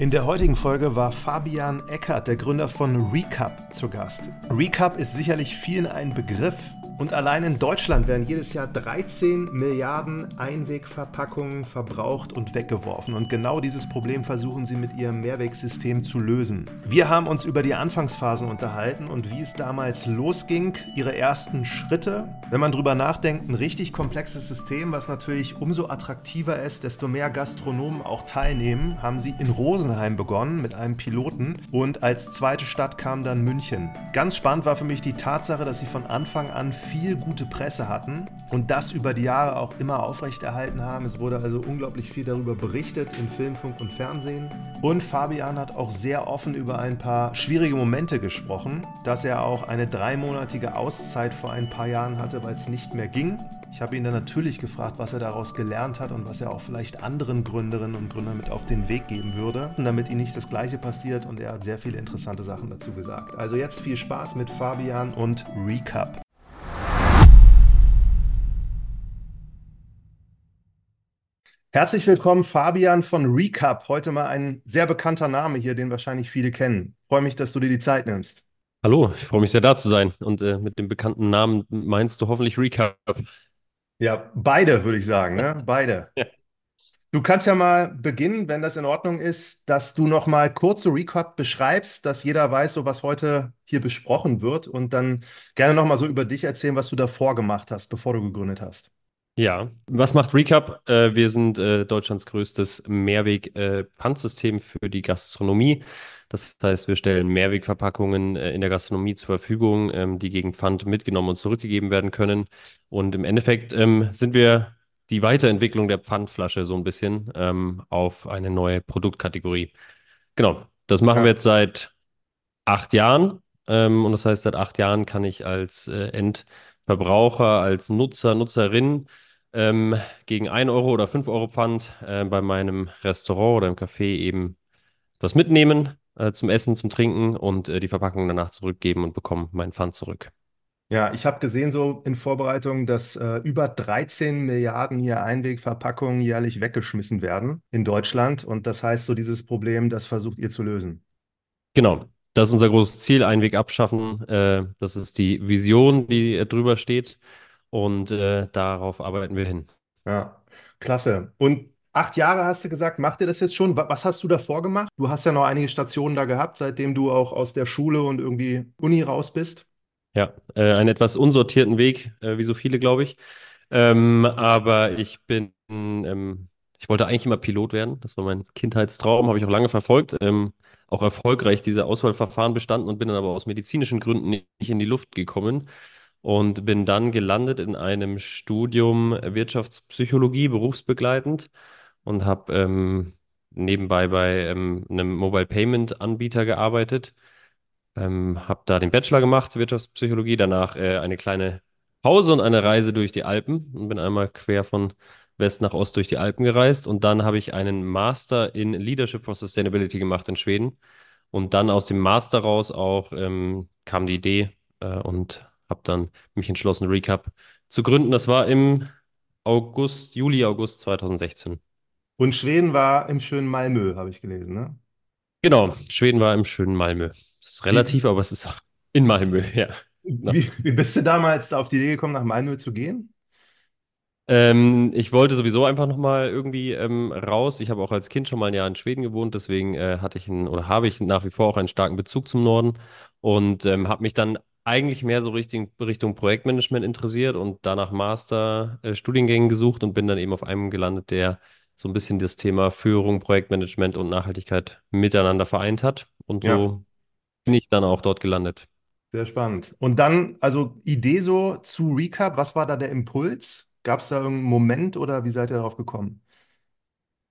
In der heutigen Folge war Fabian Eckert, der Gründer von Recap, zu Gast. Recap ist sicherlich vielen ein Begriff. Und allein in Deutschland werden jedes Jahr 13 Milliarden Einwegverpackungen verbraucht und weggeworfen. Und genau dieses Problem versuchen sie mit ihrem Mehrwegsystem zu lösen. Wir haben uns über die Anfangsphasen unterhalten und wie es damals losging, ihre ersten Schritte. Wenn man drüber nachdenkt, ein richtig komplexes System, was natürlich umso attraktiver ist, desto mehr Gastronomen auch teilnehmen, haben sie in Rosenheim begonnen mit einem Piloten und als zweite Stadt kam dann München. Ganz spannend war für mich die Tatsache, dass sie von Anfang an viel gute Presse hatten und das über die Jahre auch immer aufrechterhalten haben. Es wurde also unglaublich viel darüber berichtet in Film, Funk und Fernsehen. Und Fabian hat auch sehr offen über ein paar schwierige Momente gesprochen, dass er auch eine dreimonatige Auszeit vor ein paar Jahren hatte, weil es nicht mehr ging. Ich habe ihn dann natürlich gefragt, was er daraus gelernt hat und was er auch vielleicht anderen Gründerinnen und Gründern mit auf den Weg geben würde, damit ihnen nicht das Gleiche passiert. Und er hat sehr viele interessante Sachen dazu gesagt. Also jetzt viel Spaß mit Fabian und Recap. Herzlich willkommen, Fabian von Recap. Heute mal ein sehr bekannter Name hier, den wahrscheinlich viele kennen. Ich freue mich, dass du dir die Zeit nimmst. Hallo, ich freue mich sehr da zu sein. Und äh, mit dem bekannten Namen meinst du hoffentlich Recap. Ja, beide würde ich sagen, ne? Beide. Ja. Du kannst ja mal beginnen, wenn das in Ordnung ist, dass du noch mal kurze Recap beschreibst, dass jeder weiß, so was heute hier besprochen wird und dann gerne noch mal so über dich erzählen, was du davor gemacht hast, bevor du gegründet hast. Ja, was macht Recap? Äh, wir sind äh, Deutschlands größtes Mehrweg-Pfandsystem äh, für die Gastronomie. Das heißt, wir stellen Mehrwegverpackungen in der Gastronomie zur Verfügung, ähm, die gegen Pfand mitgenommen und zurückgegeben werden können. Und im Endeffekt ähm, sind wir die Weiterentwicklung der Pfandflasche so ein bisschen ähm, auf eine neue Produktkategorie. Genau, das machen Ja. wir jetzt seit acht Jahren. Und das heißt, seit acht Jahren kann ich als Endverbraucher, als Nutzer, Nutzerin ähm, gegen 1 Euro oder 5 Euro Pfand äh, bei meinem Restaurant oder im Café eben was mitnehmen äh, zum Essen, zum Trinken und äh, die Verpackung danach zurückgeben und bekomme meinen Pfand zurück. Ja, ich habe gesehen so in Vorbereitung, dass äh, über 13 Milliarden hier Einwegverpackungen jährlich weggeschmissen werden in Deutschland. Und das heißt, so dieses Problem, das versucht ihr zu lösen. Genau, das ist unser großes Ziel, Einweg abschaffen. Äh, das ist die Vision, die äh, drüber steht und äh, darauf arbeiten wir hin. Ja, klasse. Und acht Jahre hast du gesagt, macht ihr das jetzt schon? Wa- Was hast du davor gemacht? Du hast ja noch einige Stationen da gehabt, seitdem du auch aus der Schule und irgendwie Uni raus bist. Ja, äh, einen etwas unsortierten Weg, äh, wie so viele, glaube ich. Ähm, aber ich bin, ähm, ich wollte eigentlich immer Pilot werden. Das war mein Kindheitstraum, habe ich auch lange verfolgt. Ähm, auch erfolgreich diese Auswahlverfahren bestanden und bin dann aber aus medizinischen Gründen nicht in die Luft gekommen und bin dann gelandet in einem Studium Wirtschaftspsychologie, berufsbegleitend und habe ähm, nebenbei bei ähm, einem Mobile Payment Anbieter gearbeitet. Ähm, habe da den Bachelor gemacht, Wirtschaftspsychologie, danach äh, eine kleine Pause und eine Reise durch die Alpen und bin einmal quer von West nach Ost durch die Alpen gereist und dann habe ich einen Master in Leadership for Sustainability gemacht in Schweden und dann aus dem Master raus auch ähm, kam die Idee äh, und habe dann mich entschlossen, Recap zu gründen. Das war im August, Juli, August 2016. Und Schweden war im schönen Malmö, habe ich gelesen, ne? Genau, Schweden war im schönen Malmö. Das ist relativ, aber es ist auch in Malmö, ja. Genau. wie, wie bist du damals auf die Idee gekommen, nach Malmö zu gehen? Ähm, ich wollte sowieso einfach nochmal irgendwie ähm, raus. Ich habe auch als Kind schon mal ein Jahr in Schweden gewohnt, deswegen äh, hatte ich einen, oder habe ich nach wie vor auch einen starken Bezug zum Norden und ähm, habe mich dann eigentlich mehr so Richtung, Richtung Projektmanagement interessiert und danach Master-Studiengängen gesucht und bin dann eben auf einem gelandet, der so ein bisschen das Thema Führung, Projektmanagement und Nachhaltigkeit miteinander vereint hat. Und Ja. so bin ich dann auch dort gelandet. Sehr spannend. Und dann, also Idee so zu Recap, was war da der Impuls? Gab es da irgendeinen Moment oder wie seid ihr darauf gekommen?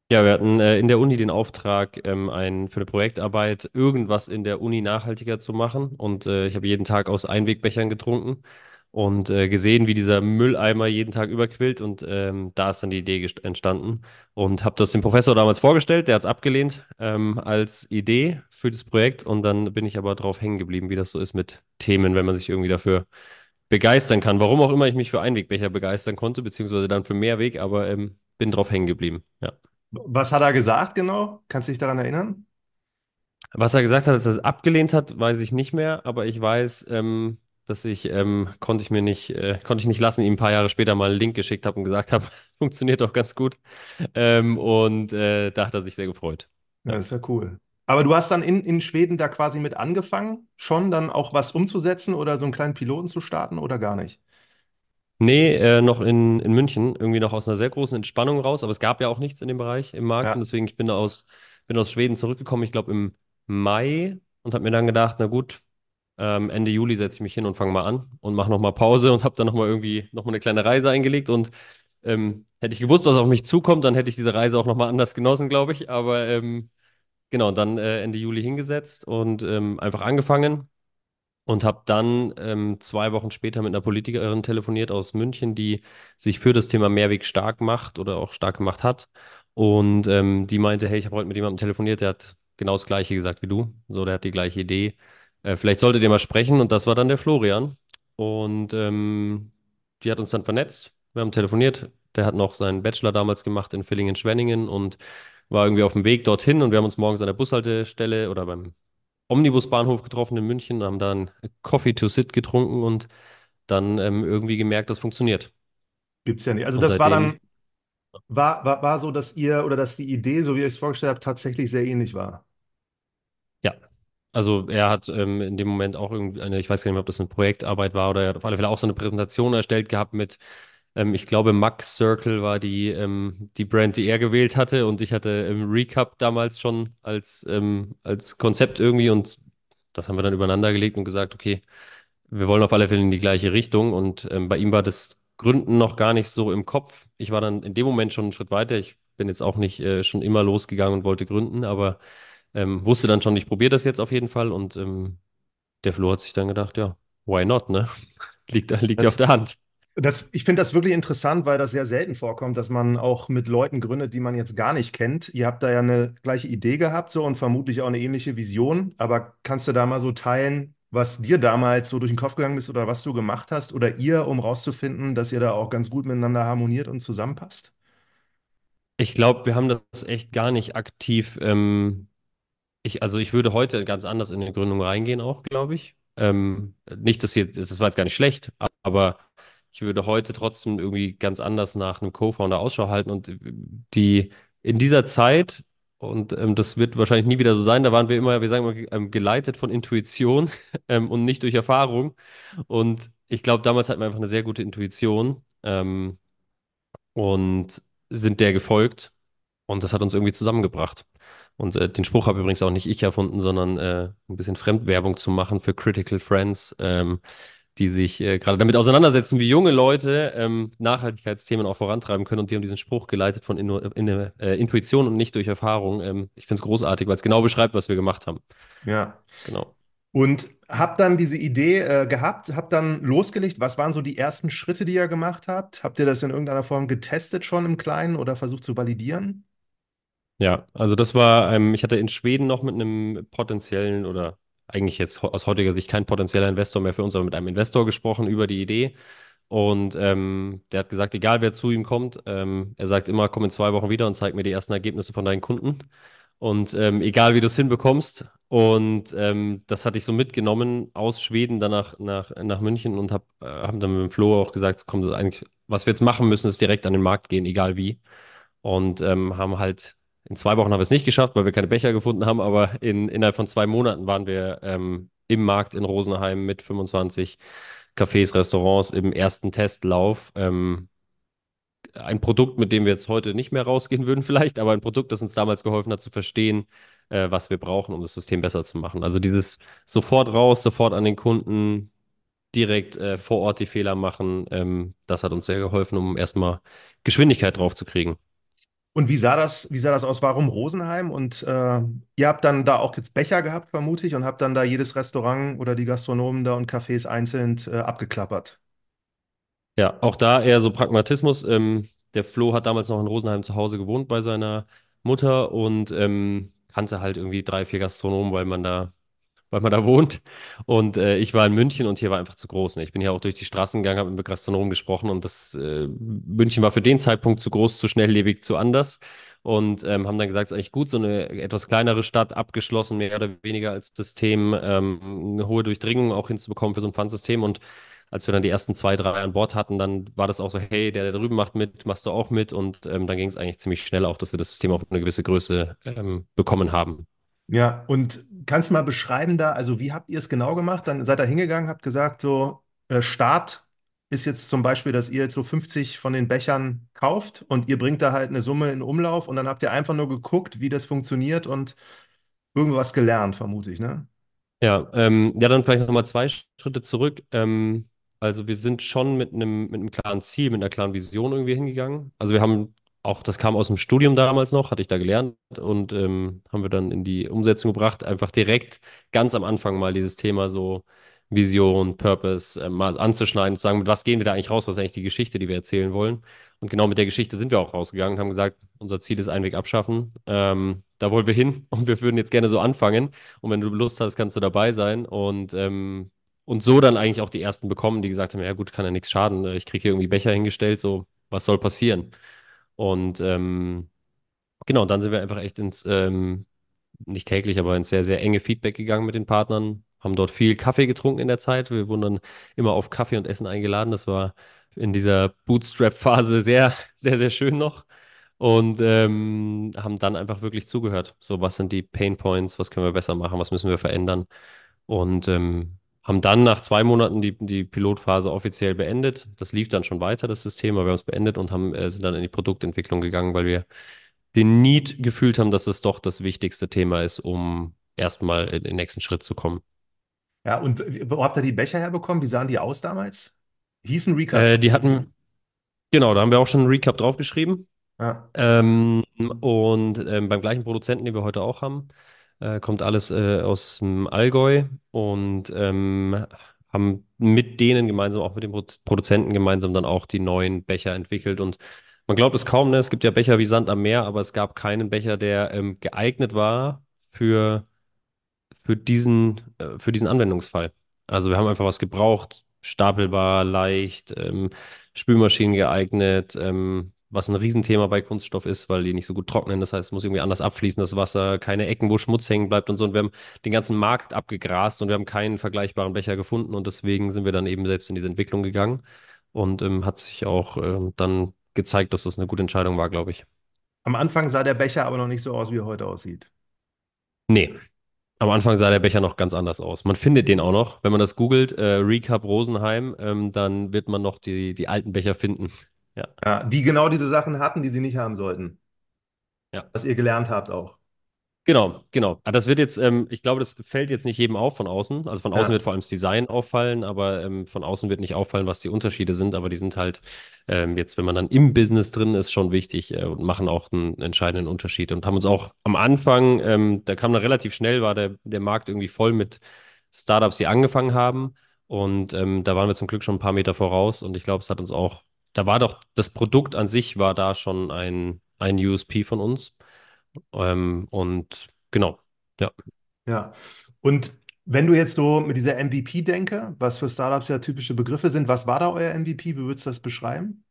Ja, wir hatten äh, in der Uni den Auftrag, ähm, ein, für eine Projektarbeit irgendwas in der Uni nachhaltiger zu machen. Und äh, ich habe jeden Tag aus Einwegbechern getrunken und äh, gesehen, wie dieser Mülleimer jeden Tag überquillt. Und ähm, da ist dann die Idee entstanden. Und habe das dem Professor damals vorgestellt, der hat es abgelehnt ähm, als Idee für das Projekt. Und dann bin ich aber drauf hängen geblieben, wie das so ist mit Themen, wenn man sich irgendwie dafür begeistern kann. Warum auch immer ich mich für Einwegbecher begeistern konnte, beziehungsweise dann für Mehrweg, aber ähm, bin drauf hängen geblieben. Ja. Was hat er gesagt genau? Kannst du dich daran erinnern? Was er gesagt hat, dass er es abgelehnt hat, weiß ich nicht mehr, aber ich weiß, ähm, dass ich, ähm, konnte ich mir nicht, äh, konnte ich nicht lassen, ihm ein paar Jahre später mal einen Link geschickt habe und gesagt habe, funktioniert doch ganz gut. Ähm, und äh, da hat er sich sehr gefreut. Ja, Ja. ist ja cool. Aber du hast dann in, in Schweden da quasi mit angefangen, schon dann auch was umzusetzen oder so einen kleinen Piloten zu starten oder gar nicht? Nee, äh, noch in, in München, irgendwie noch aus einer sehr großen Entspannung raus, aber es gab ja auch nichts in dem Bereich im Markt. Und Ja. deswegen ich bin aus, bin aus Schweden zurückgekommen, ich glaube im Mai und habe mir dann gedacht, na gut, ähm, Ende Juli setze ich mich hin und fange mal an und mache nochmal Pause und habe dann nochmal irgendwie nochmal eine kleine Reise eingelegt. Und ähm, hätte ich gewusst, was auf mich zukommt, dann hätte ich diese Reise auch nochmal anders genossen, glaube ich, aber ähm, genau, dann äh, Ende Juli hingesetzt und ähm, einfach angefangen. Und habe dann ähm, zwei Wochen später mit einer Politikerin telefoniert aus München, die sich für das Thema Mehrweg stark macht oder auch stark gemacht hat. Und ähm, die meinte, hey, ich habe heute mit jemandem telefoniert, der hat genau das Gleiche gesagt wie du. So, der hat die gleiche Idee. Äh, vielleicht solltet ihr mal sprechen. Und das war dann der Florian. Und ähm, die hat uns dann vernetzt. Wir haben telefoniert. Der hat noch seinen Bachelor damals gemacht in Villingen-Schwenningen und war irgendwie auf dem Weg dorthin. Und wir haben uns morgens an der Bushaltestelle oder beim Omnibusbahnhof getroffen in München, haben dann Coffee to Sit getrunken und dann ähm, irgendwie gemerkt, das funktioniert. Gibt's ja nicht. Also Und das war dann, war, war, war so, dass ihr oder dass die Idee, so wie ihr es vorgestellt habt, tatsächlich sehr ähnlich war. ja. Also er hat ähm, in dem Moment auch irgendwie eine, ich weiß gar nicht mehr, ob das eine Projektarbeit war oder er hat auf alle Fälle auch so eine Präsentation erstellt gehabt mit, ähm, ich glaube, Max Circle war die, ähm, die Brand, die er gewählt hatte und ich hatte im Recap damals schon als, ähm, als Konzept irgendwie und das haben wir dann übereinander gelegt und gesagt, okay, Wir wollen auf alle Fälle in die gleiche Richtung und ähm, bei ihm war das Gründen noch gar nicht so im Kopf. Ich war dann in dem Moment schon einen Schritt weiter. Ich bin jetzt auch nicht äh, schon immer losgegangen und wollte gründen, aber ähm, wusste dann schon, ich probiere das jetzt auf jeden Fall und ähm, der Flo hat sich dann gedacht, ja, why not, ne? Liegt, liegt ja auf der Hand. Das, ich finde das wirklich interessant, weil das sehr selten vorkommt, dass man auch mit Leuten gründet, die man jetzt gar nicht kennt. Ihr habt da ja eine gleiche Idee gehabt, so und vermutlich auch eine ähnliche Vision. Aber kannst du da mal so teilen, was dir damals so durch den Kopf gegangen ist oder was du gemacht hast oder ihr, um rauszufinden, dass ihr da auch ganz gut miteinander harmoniert und zusammenpasst? Ich glaube, wir haben das echt gar nicht aktiv ähm, Ich, also ich würde heute ganz anders in die Gründung reingehen auch, glaube ich. Ähm, nicht, dass jetzt, das war jetzt gar nicht schlecht, aber ich würde heute trotzdem irgendwie ganz anders nach einem Co-Founder Ausschau halten und äh, die in dieser Zeit, und ähm, das wird wahrscheinlich nie wieder so sein, da waren wir immer, wir sagen immer, ähm, geleitet von Intuition ähm, und nicht durch Erfahrung. Und ich glaube, damals hatten wir einfach eine sehr gute Intuition ähm, und sind der gefolgt. Und das hat uns irgendwie zusammengebracht. Und äh, den Spruch habe übrigens auch nicht ich erfunden, sondern äh, ein bisschen Fremdwerbung zu machen für Critical Friends, ähm, die sich äh, gerade damit auseinandersetzen, wie junge Leute ähm, Nachhaltigkeitsthemen auch vorantreiben können. Und die haben diesen Spruch geleitet von Inno in, äh, Intuition und nicht durch Erfahrung. Ähm, ich finde es großartig, weil es genau beschreibt, was wir gemacht haben. Ja. Genau. Und habt dann diese Idee äh, gehabt, habt dann losgelegt. Was waren so die ersten Schritte, die ihr gemacht habt? Habt ihr das in irgendeiner Form getestet schon im Kleinen oder versucht zu validieren? Ja, also das war, ähm, ich hatte in Schweden noch mit einem potenziellen oder eigentlich jetzt aus heutiger Sicht kein potenzieller Investor mehr für uns, aber mit einem Investor gesprochen über die Idee. Und ähm, der hat gesagt, egal wer zu ihm kommt, ähm, er sagt immer, komm in zwei Wochen wieder und zeig mir die ersten Ergebnisse von deinen Kunden. Und ähm, egal wie du es hinbekommst. Und ähm, das hatte ich so mitgenommen aus Schweden dann nach, nach, nach München und habe äh, hab dann mit dem Flo auch gesagt, komm, eigentlich, was wir jetzt machen müssen, ist direkt an den Markt gehen, egal wie. Und ähm, haben halt in zwei Wochen haben wir es nicht geschafft, weil wir keine Becher gefunden haben, aber in, innerhalb von zwei Monaten waren wir ähm, im Markt in Rosenheim mit 25 Cafés, Restaurants im ersten Testlauf. Ähm, ein Produkt, mit dem wir jetzt heute nicht mehr rausgehen würden, vielleicht, aber ein Produkt, das uns damals geholfen hat zu verstehen, äh, was wir brauchen, um das System besser zu machen. Also dieses sofort raus, sofort an den Kunden, direkt äh, vor Ort die Fehler machen, ähm, das hat uns sehr geholfen, um erstmal Geschwindigkeit drauf zu kriegen. Und wie sah das, wie sah das aus? Warum Rosenheim? Und äh, ihr habt dann da auch jetzt Becher gehabt, vermute ich, und habt dann da jedes Restaurant oder die Gastronomen da und Cafés einzeln äh, abgeklappert. Ja, auch da eher so Pragmatismus. Ähm, der Flo hat damals noch in Rosenheim zu Hause gewohnt bei seiner Mutter und ähm, kannte halt irgendwie drei, vier Gastronomen, weil man da, weil man da wohnt. Und äh, ich war in München und hier war einfach zu groß. Ne? Ich bin hier auch durch die Straßen gegangen, habe mit Gastronomen gesprochen und das äh, München war für den Zeitpunkt zu groß, zu schnelllebig, zu anders. und ähm, haben dann gesagt, es ist eigentlich gut, so eine etwas kleinere Stadt abgeschlossen, mehr oder weniger als System, ähm, eine hohe Durchdringung auch hinzubekommen für so ein Pfandsystem. Und als wir dann die ersten zwei, drei an Bord hatten, dann war das auch so, hey, der, der drüben macht mit, machst du auch mit. Und ähm, dann ging es eigentlich ziemlich schnell auch, dass wir das System auf eine gewisse Größe ähm, bekommen haben. Ja, und kannst du mal beschreiben da, also wie habt ihr es genau gemacht? Dann seid ihr hingegangen, habt gesagt, so äh, Start ist jetzt zum Beispiel, dass ihr jetzt so 50 von den Bechern kauft und ihr bringt da halt eine Summe in Umlauf und dann habt ihr einfach nur geguckt, wie das funktioniert und irgendwas gelernt, vermute ich, ne? Ja, ähm, ja, dann vielleicht nochmal zwei Schritte zurück. Ähm, also wir sind schon mit einem, mit einem klaren Ziel, mit einer klaren Vision irgendwie hingegangen. Also wir haben auch, das kam aus dem Studium damals noch, hatte ich da gelernt und ähm, haben wir dann in die Umsetzung gebracht, einfach direkt ganz am Anfang mal dieses Thema so Vision, Purpose äh, mal anzuschneiden, zu sagen, mit was gehen wir da eigentlich raus, was ist eigentlich die Geschichte, die wir erzählen wollen. Und genau mit der Geschichte sind wir auch rausgegangen und haben gesagt, unser Ziel ist Einweg abschaffen. Ähm, da wollen wir hin und wir würden jetzt gerne so anfangen. Und wenn du Lust hast, kannst du dabei sein. Und, ähm, und so dann eigentlich auch die ersten bekommen, die gesagt haben, ja gut, kann ja nichts schaden. Ich kriege hier irgendwie Becher hingestellt, so was soll passieren? Und ähm, genau, dann sind wir einfach echt ins, ähm, nicht täglich, aber ins sehr, sehr enge Feedback gegangen mit den Partnern, haben dort viel Kaffee getrunken in der Zeit. Wir wurden dann immer auf Kaffee und Essen eingeladen. Das war in dieser Bootstrap-Phase sehr, sehr, sehr schön noch. Und ähm, haben dann einfach wirklich zugehört. So, was sind die Pain Points? Was können wir besser machen? Was müssen wir verändern? Und ähm, haben dann nach zwei Monaten die, die Pilotphase offiziell beendet. Das lief dann schon weiter, das System, aber wir haben es beendet und haben, äh, sind dann in die Produktentwicklung gegangen, weil wir den Need gefühlt haben, dass es doch das wichtigste Thema ist, um erstmal in den nächsten Schritt zu kommen. Ja, und wo habt ihr die Becher herbekommen? Wie sahen die aus damals? Hießen Recap Äh, die hatten, genau, da haben wir auch schon einen Recap draufgeschrieben. Ja. Ähm, und ähm, beim gleichen Produzenten, den wir heute auch haben, äh, kommt alles äh, aus dem Allgäu und ähm, haben mit denen gemeinsam, auch mit Pro Produzenten gemeinsam dann auch die neuen Becher entwickelt. Und man glaubt es kaum, ne? Es gibt ja Becher wie Sand am Meer, aber es gab keinen Becher, der ähm, geeignet war für für diesen, äh, für diesen Anwendungsfall. Also wir haben einfach was gebraucht, stapelbar, leicht, ähm, Spülmaschinen geeignet, ähm, was ein Riesenthema bei Kunststoff ist, weil die nicht so gut trocknen. Das heißt, es muss irgendwie anders abfließen, das Wasser, keine Ecken, wo Schmutz hängen bleibt und so. Und wir haben den ganzen Markt abgegrast und wir haben keinen vergleichbaren Becher gefunden und deswegen sind wir dann eben selbst in diese Entwicklung gegangen und ähm, hat sich auch ähm, dann gezeigt, dass das eine gute Entscheidung war, glaube ich. Am Anfang sah der Becher aber noch nicht so aus, wie er heute aussieht. Nee, Am Anfang sah der Becher noch ganz anders aus. Man findet den auch noch. Wenn man das googelt, äh, Recap Rosenheim, ähm, dann wird man noch die, die alten Becher finden. Ja, Ja, die genau diese Sachen hatten, die sie nicht haben sollten. ja. Was ihr gelernt habt auch. Genau, genau. Aber das wird jetzt, ähm, ich glaube, das fällt jetzt nicht jedem auf von außen. Also von außen Ja. wird vor allem das Design auffallen, aber ähm, von außen wird nicht auffallen, was die Unterschiede sind. Aber die sind halt ähm, jetzt, wenn man dann im Business drin ist, schon wichtig äh, und machen auch einen entscheidenden Unterschied. Und haben uns auch am Anfang, ähm, da kam dann relativ schnell, war der, der Markt irgendwie voll mit Startups, die angefangen haben. Und ähm, da waren wir zum Glück schon ein paar Meter voraus. Und ich glaube, es hat uns auch, da war doch, das Produkt an sich war da schon ein, ein USP von uns. Ähm, und genau, ja. Ja. Und wenn du jetzt so mit dieser MVP-Denke, was für Startups ja typische Begriffe sind, was war da euer MVP? Wie würdest du das beschreiben?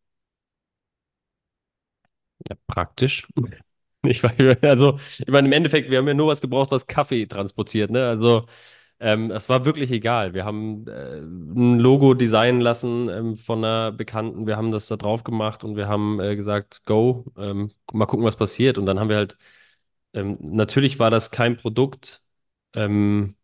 Ja, praktisch. Ich also, ich meine, im Endeffekt, wir haben ja nur was gebraucht, was Kaffee transportiert, ne? Also, ähm, es war wirklich egal. Wir haben äh, ein Logo designen lassen ähm, von einer Bekannten. Wir haben das da drauf gemacht und wir haben äh, gesagt, go, ähm, mal gucken, was passiert. Und dann haben wir halt, ähm, natürlich war das kein Produkt ähm,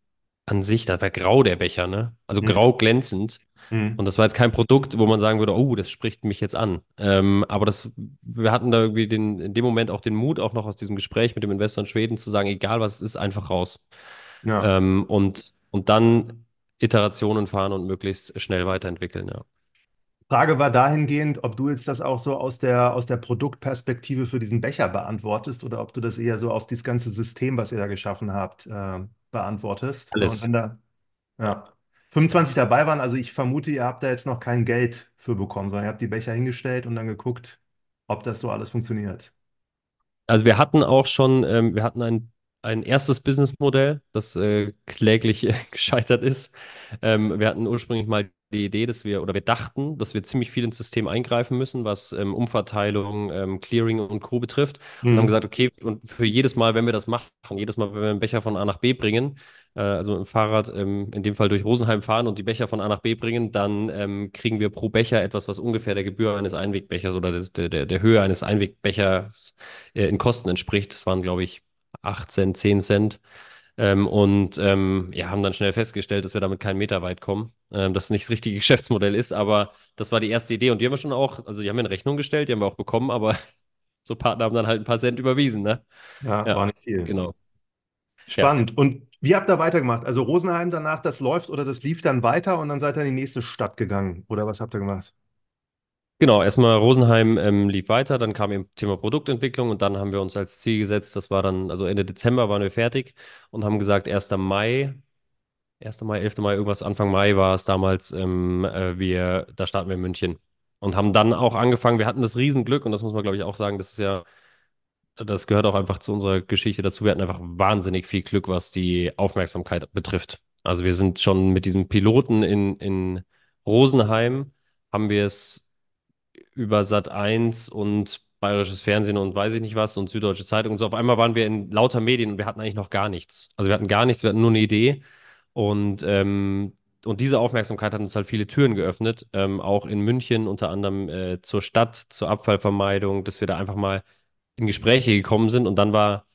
an sich, da war grau der Becher, ne? Also Hm. grau glänzend. Hm. Und das war jetzt kein Produkt, wo man sagen würde, oh, das spricht mich jetzt an. Ähm, aber das, wir hatten da irgendwie den, in dem Moment auch den Mut, auch noch aus diesem Gespräch mit dem Investor in Schweden zu sagen, egal was es ist, einfach raus. Ja. Ähm, und, und dann Iterationen fahren und möglichst schnell weiterentwickeln, ja. Frage war dahingehend, ob du jetzt das auch so aus der, aus der Produktperspektive für diesen Becher beantwortest oder ob du das eher so auf dieses ganze System, was ihr da geschaffen habt, äh, beantwortest. Und Alles. wenn da ja, 25 dabei waren, also ich vermute, ihr habt da jetzt noch kein Geld für bekommen, sondern ihr habt die Becher hingestellt und dann geguckt, ob das so alles funktioniert. Also wir hatten auch schon, ähm, wir hatten ein, ein erstes Businessmodell, das äh, kläglich äh, gescheitert ist. Ähm, wir hatten ursprünglich mal die Idee, dass wir, oder wir dachten, dass wir ziemlich viel ins System eingreifen müssen, was ähm, Umverteilung, ähm, Clearing und Co. betrifft. Und haben Mhm. gesagt, okay, und für jedes Mal, wenn wir das machen, jedes Mal, wenn wir einen Becher von A nach B bringen, äh, also mit dem Fahrrad ähm, in dem Fall durch Rosenheim fahren und die Becher von A nach B bringen, dann ähm, kriegen wir pro Becher etwas, was ungefähr der Gebühr eines Einwegbechers oder des, der, der, der Höhe eines Einwegbechers äh, in Kosten entspricht. Das waren, glaube ich, 8 Cent, 10 Cent. Ähm, und ähm, ja, haben dann schnell festgestellt, dass wir damit keinen Meter weit kommen, ähm, dass es nicht das richtige Geschäftsmodell ist, aber das war die erste Idee und die haben wir schon auch, also die haben wir in Rechnung gestellt, die haben wir auch bekommen, aber so Partner haben dann halt ein paar Cent überwiesen, ne? Ja, war Ja, nicht viel. genau. Ja. Spannend. Und wie habt ihr weitergemacht? Also Rosenheim danach, das läuft oder das lief dann weiter und dann seid ihr in die nächste Stadt gegangen. Oder was habt ihr gemacht? Genau, erstmal Rosenheim ähm, lief weiter, dann kam eben Thema Produktentwicklung und dann haben wir uns als Ziel gesetzt, das war dann, also Ende Dezember waren wir fertig und haben gesagt, 1. Mai, 1. Mai, 11. Mai, irgendwas, Anfang Mai war es damals, ähm, äh, wir, da starten wir in München. Und haben dann auch angefangen, wir hatten das Riesenglück und das muss man, glaube ich, auch sagen, das ist ja, das gehört auch einfach zu unserer Geschichte dazu. Wir hatten einfach wahnsinnig viel Glück, was die Aufmerksamkeit betrifft. Also wir sind schon mit diesem Piloten in, in Rosenheim, haben wir es über Sat eins und Bayerisches Fernsehen und weiß ich nicht was und Süddeutsche Zeitung und so. Auf einmal waren wir in lauter Medien und wir hatten eigentlich noch gar nichts. Also wir hatten gar nichts, wir hatten nur eine Idee. Und, ähm, und diese Aufmerksamkeit hat uns halt viele Türen geöffnet, ähm, auch in München unter anderem äh, zur Stadt, zur Abfallvermeidung, dass wir da einfach mal in Gespräche gekommen sind und dann war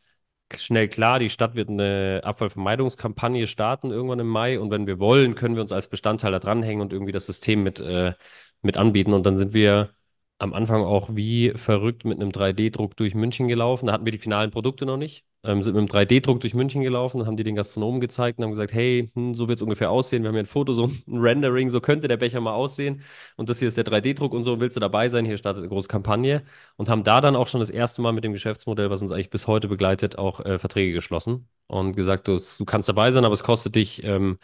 schnell klar, die Stadt wird eine Abfallvermeidungskampagne starten irgendwann im Mai und wenn wir wollen, können wir uns als Bestandteil da dranhängen und irgendwie das System mit, äh, mit anbieten. Und dann sind wir am Anfang auch wie verrückt mit einem 3D-Druck durch München gelaufen. Da hatten wir die finalen Produkte noch nicht. Ähm, sind mit einem 3D-Druck durch München gelaufen und haben die den Gastronomen gezeigt und haben gesagt, hey, hm, so wird es ungefähr aussehen. Wir haben hier ein Foto, so ein Rendering, so könnte der Becher mal aussehen. Und das hier ist der 3D-Druck und so. Willst du dabei sein? Hier startet eine große Kampagne und haben da dann auch schon das erste Mal mit dem Geschäftsmodell, was uns eigentlich bis heute begleitet, auch äh, Verträge geschlossen und gesagt, du, du kannst dabei sein, aber es kostet dich, ähm,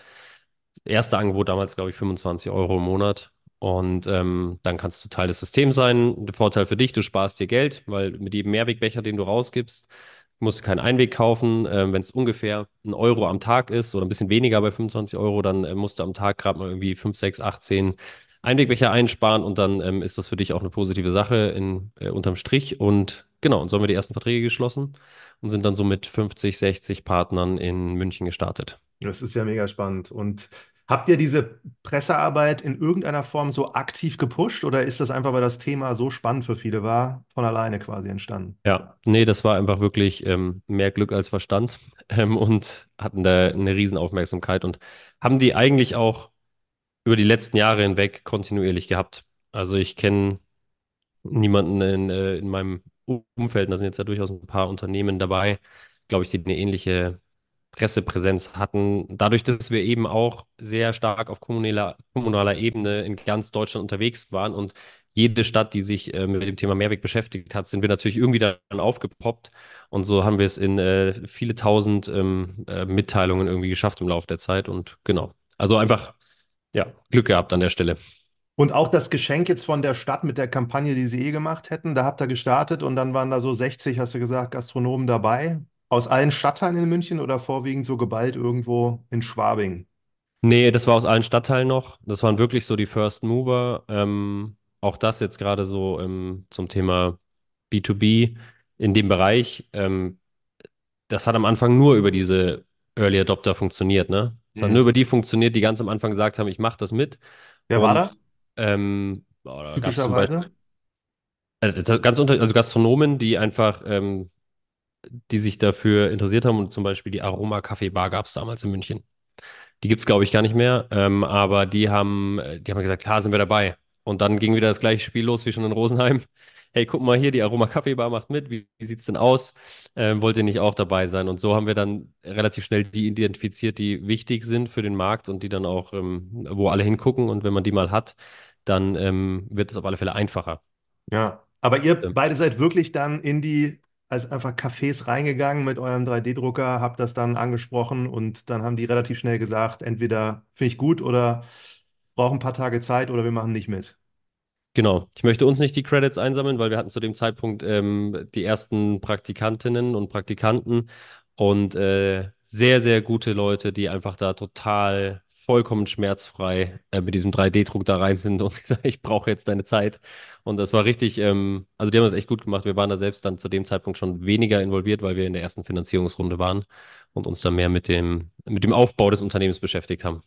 erste Angebot damals, glaube ich, 25 Euro im Monat. Und ähm, dann kannst du Teil des Systems sein. Der Vorteil für dich, du sparst dir Geld, weil mit jedem Mehrwegbecher, den du rausgibst, musst du keinen Einweg kaufen. Ähm, Wenn es ungefähr ein Euro am Tag ist oder ein bisschen weniger bei 25 Euro, dann äh, musst du am Tag gerade mal irgendwie 5, 6, 8, 10 Einwegbecher einsparen und dann ähm, ist das für dich auch eine positive Sache in, äh, unterm Strich. Und genau, und so haben wir die ersten Verträge geschlossen und sind dann so mit 50, 60 Partnern in München gestartet. Das ist ja mega spannend. Und habt ihr diese Pressearbeit in irgendeiner Form so aktiv gepusht oder ist das einfach, weil das Thema so spannend für viele war, von alleine quasi entstanden? Ja, nee, das war einfach wirklich ähm, mehr Glück als Verstand ähm, und hatten da eine Riesenaufmerksamkeit und haben die eigentlich auch über die letzten Jahre hinweg kontinuierlich gehabt. Also ich kenne niemanden in, äh, in meinem Umfeld, da sind jetzt ja durchaus ein paar Unternehmen dabei, glaube ich, die eine ähnliche Pressepräsenz hatten. Dadurch, dass wir eben auch sehr stark auf kommunaler, kommunaler Ebene in ganz Deutschland unterwegs waren und jede Stadt, die sich äh, mit dem Thema Mehrweg beschäftigt hat, sind wir natürlich irgendwie dann aufgepoppt. Und so haben wir es in äh, viele tausend ähm, äh, Mitteilungen irgendwie geschafft im Laufe der Zeit. Und genau. Also einfach, ja, Glück gehabt an der Stelle. Und auch das Geschenk jetzt von der Stadt mit der Kampagne, die sie eh gemacht hätten, da habt ihr gestartet und dann waren da so 60, hast du gesagt, Gastronomen dabei. Aus allen Stadtteilen in München oder vorwiegend so geballt irgendwo in Schwabing? Nee, das war aus allen Stadtteilen noch. Das waren wirklich so die First Mover. Ähm, auch das jetzt gerade so ähm, zum Thema B2B in dem Bereich. Ähm, das hat am Anfang nur über diese Early Adopter funktioniert, ne? Es hat Mhm. nur über die funktioniert, die ganz am Anfang gesagt haben, ich mache das mit. Wer war Und das ähm, boah, da typischerweise? äh, das- ganz unter, also Gastronomen, die einfach, ähm, die sich dafür interessiert haben und zum Beispiel die Aroma Kaffee Bar gab es damals in München. Die gibt es, glaube ich, gar nicht mehr. Ähm, aber die haben, äh, die haben gesagt, klar, sind wir dabei. Und dann ging wieder das gleiche Spiel los wie schon in Rosenheim. Hey, guck mal hier, die Aroma Kaffeebar macht mit. Wie, wie sieht's denn aus? Ähm, wollt ihr nicht auch dabei sein? Und so haben wir dann relativ schnell die identifiziert, die wichtig sind für den Markt und die dann auch, ähm, wo alle hingucken. Und wenn man die mal hat, dann ähm, wird es auf alle Fälle einfacher. Ja. Aber ihr Ähm, beide seid wirklich dann in die, als einfach Cafés reingegangen mit eurem 3D-Drucker, habt das dann angesprochen und dann haben die relativ schnell gesagt, entweder finde ich gut oder brauchen ein paar Tage Zeit oder wir machen nicht mit. Genau. Ich möchte uns nicht die Credits einsammeln, weil wir hatten zu dem Zeitpunkt ähm, die ersten Praktikantinnen und Praktikanten und äh, sehr, sehr gute Leute, die einfach da total vollkommen schmerzfrei äh, mit diesem 3D-Druck da rein sind und gesagt, ich brauche jetzt deine Zeit. Und das war richtig, ähm, also die haben das echt gut gemacht. Wir waren da selbst dann zu dem Zeitpunkt schon weniger involviert, weil wir in der ersten Finanzierungsrunde waren und uns dann mehr mit dem, mit dem Aufbau des Unternehmens beschäftigt haben.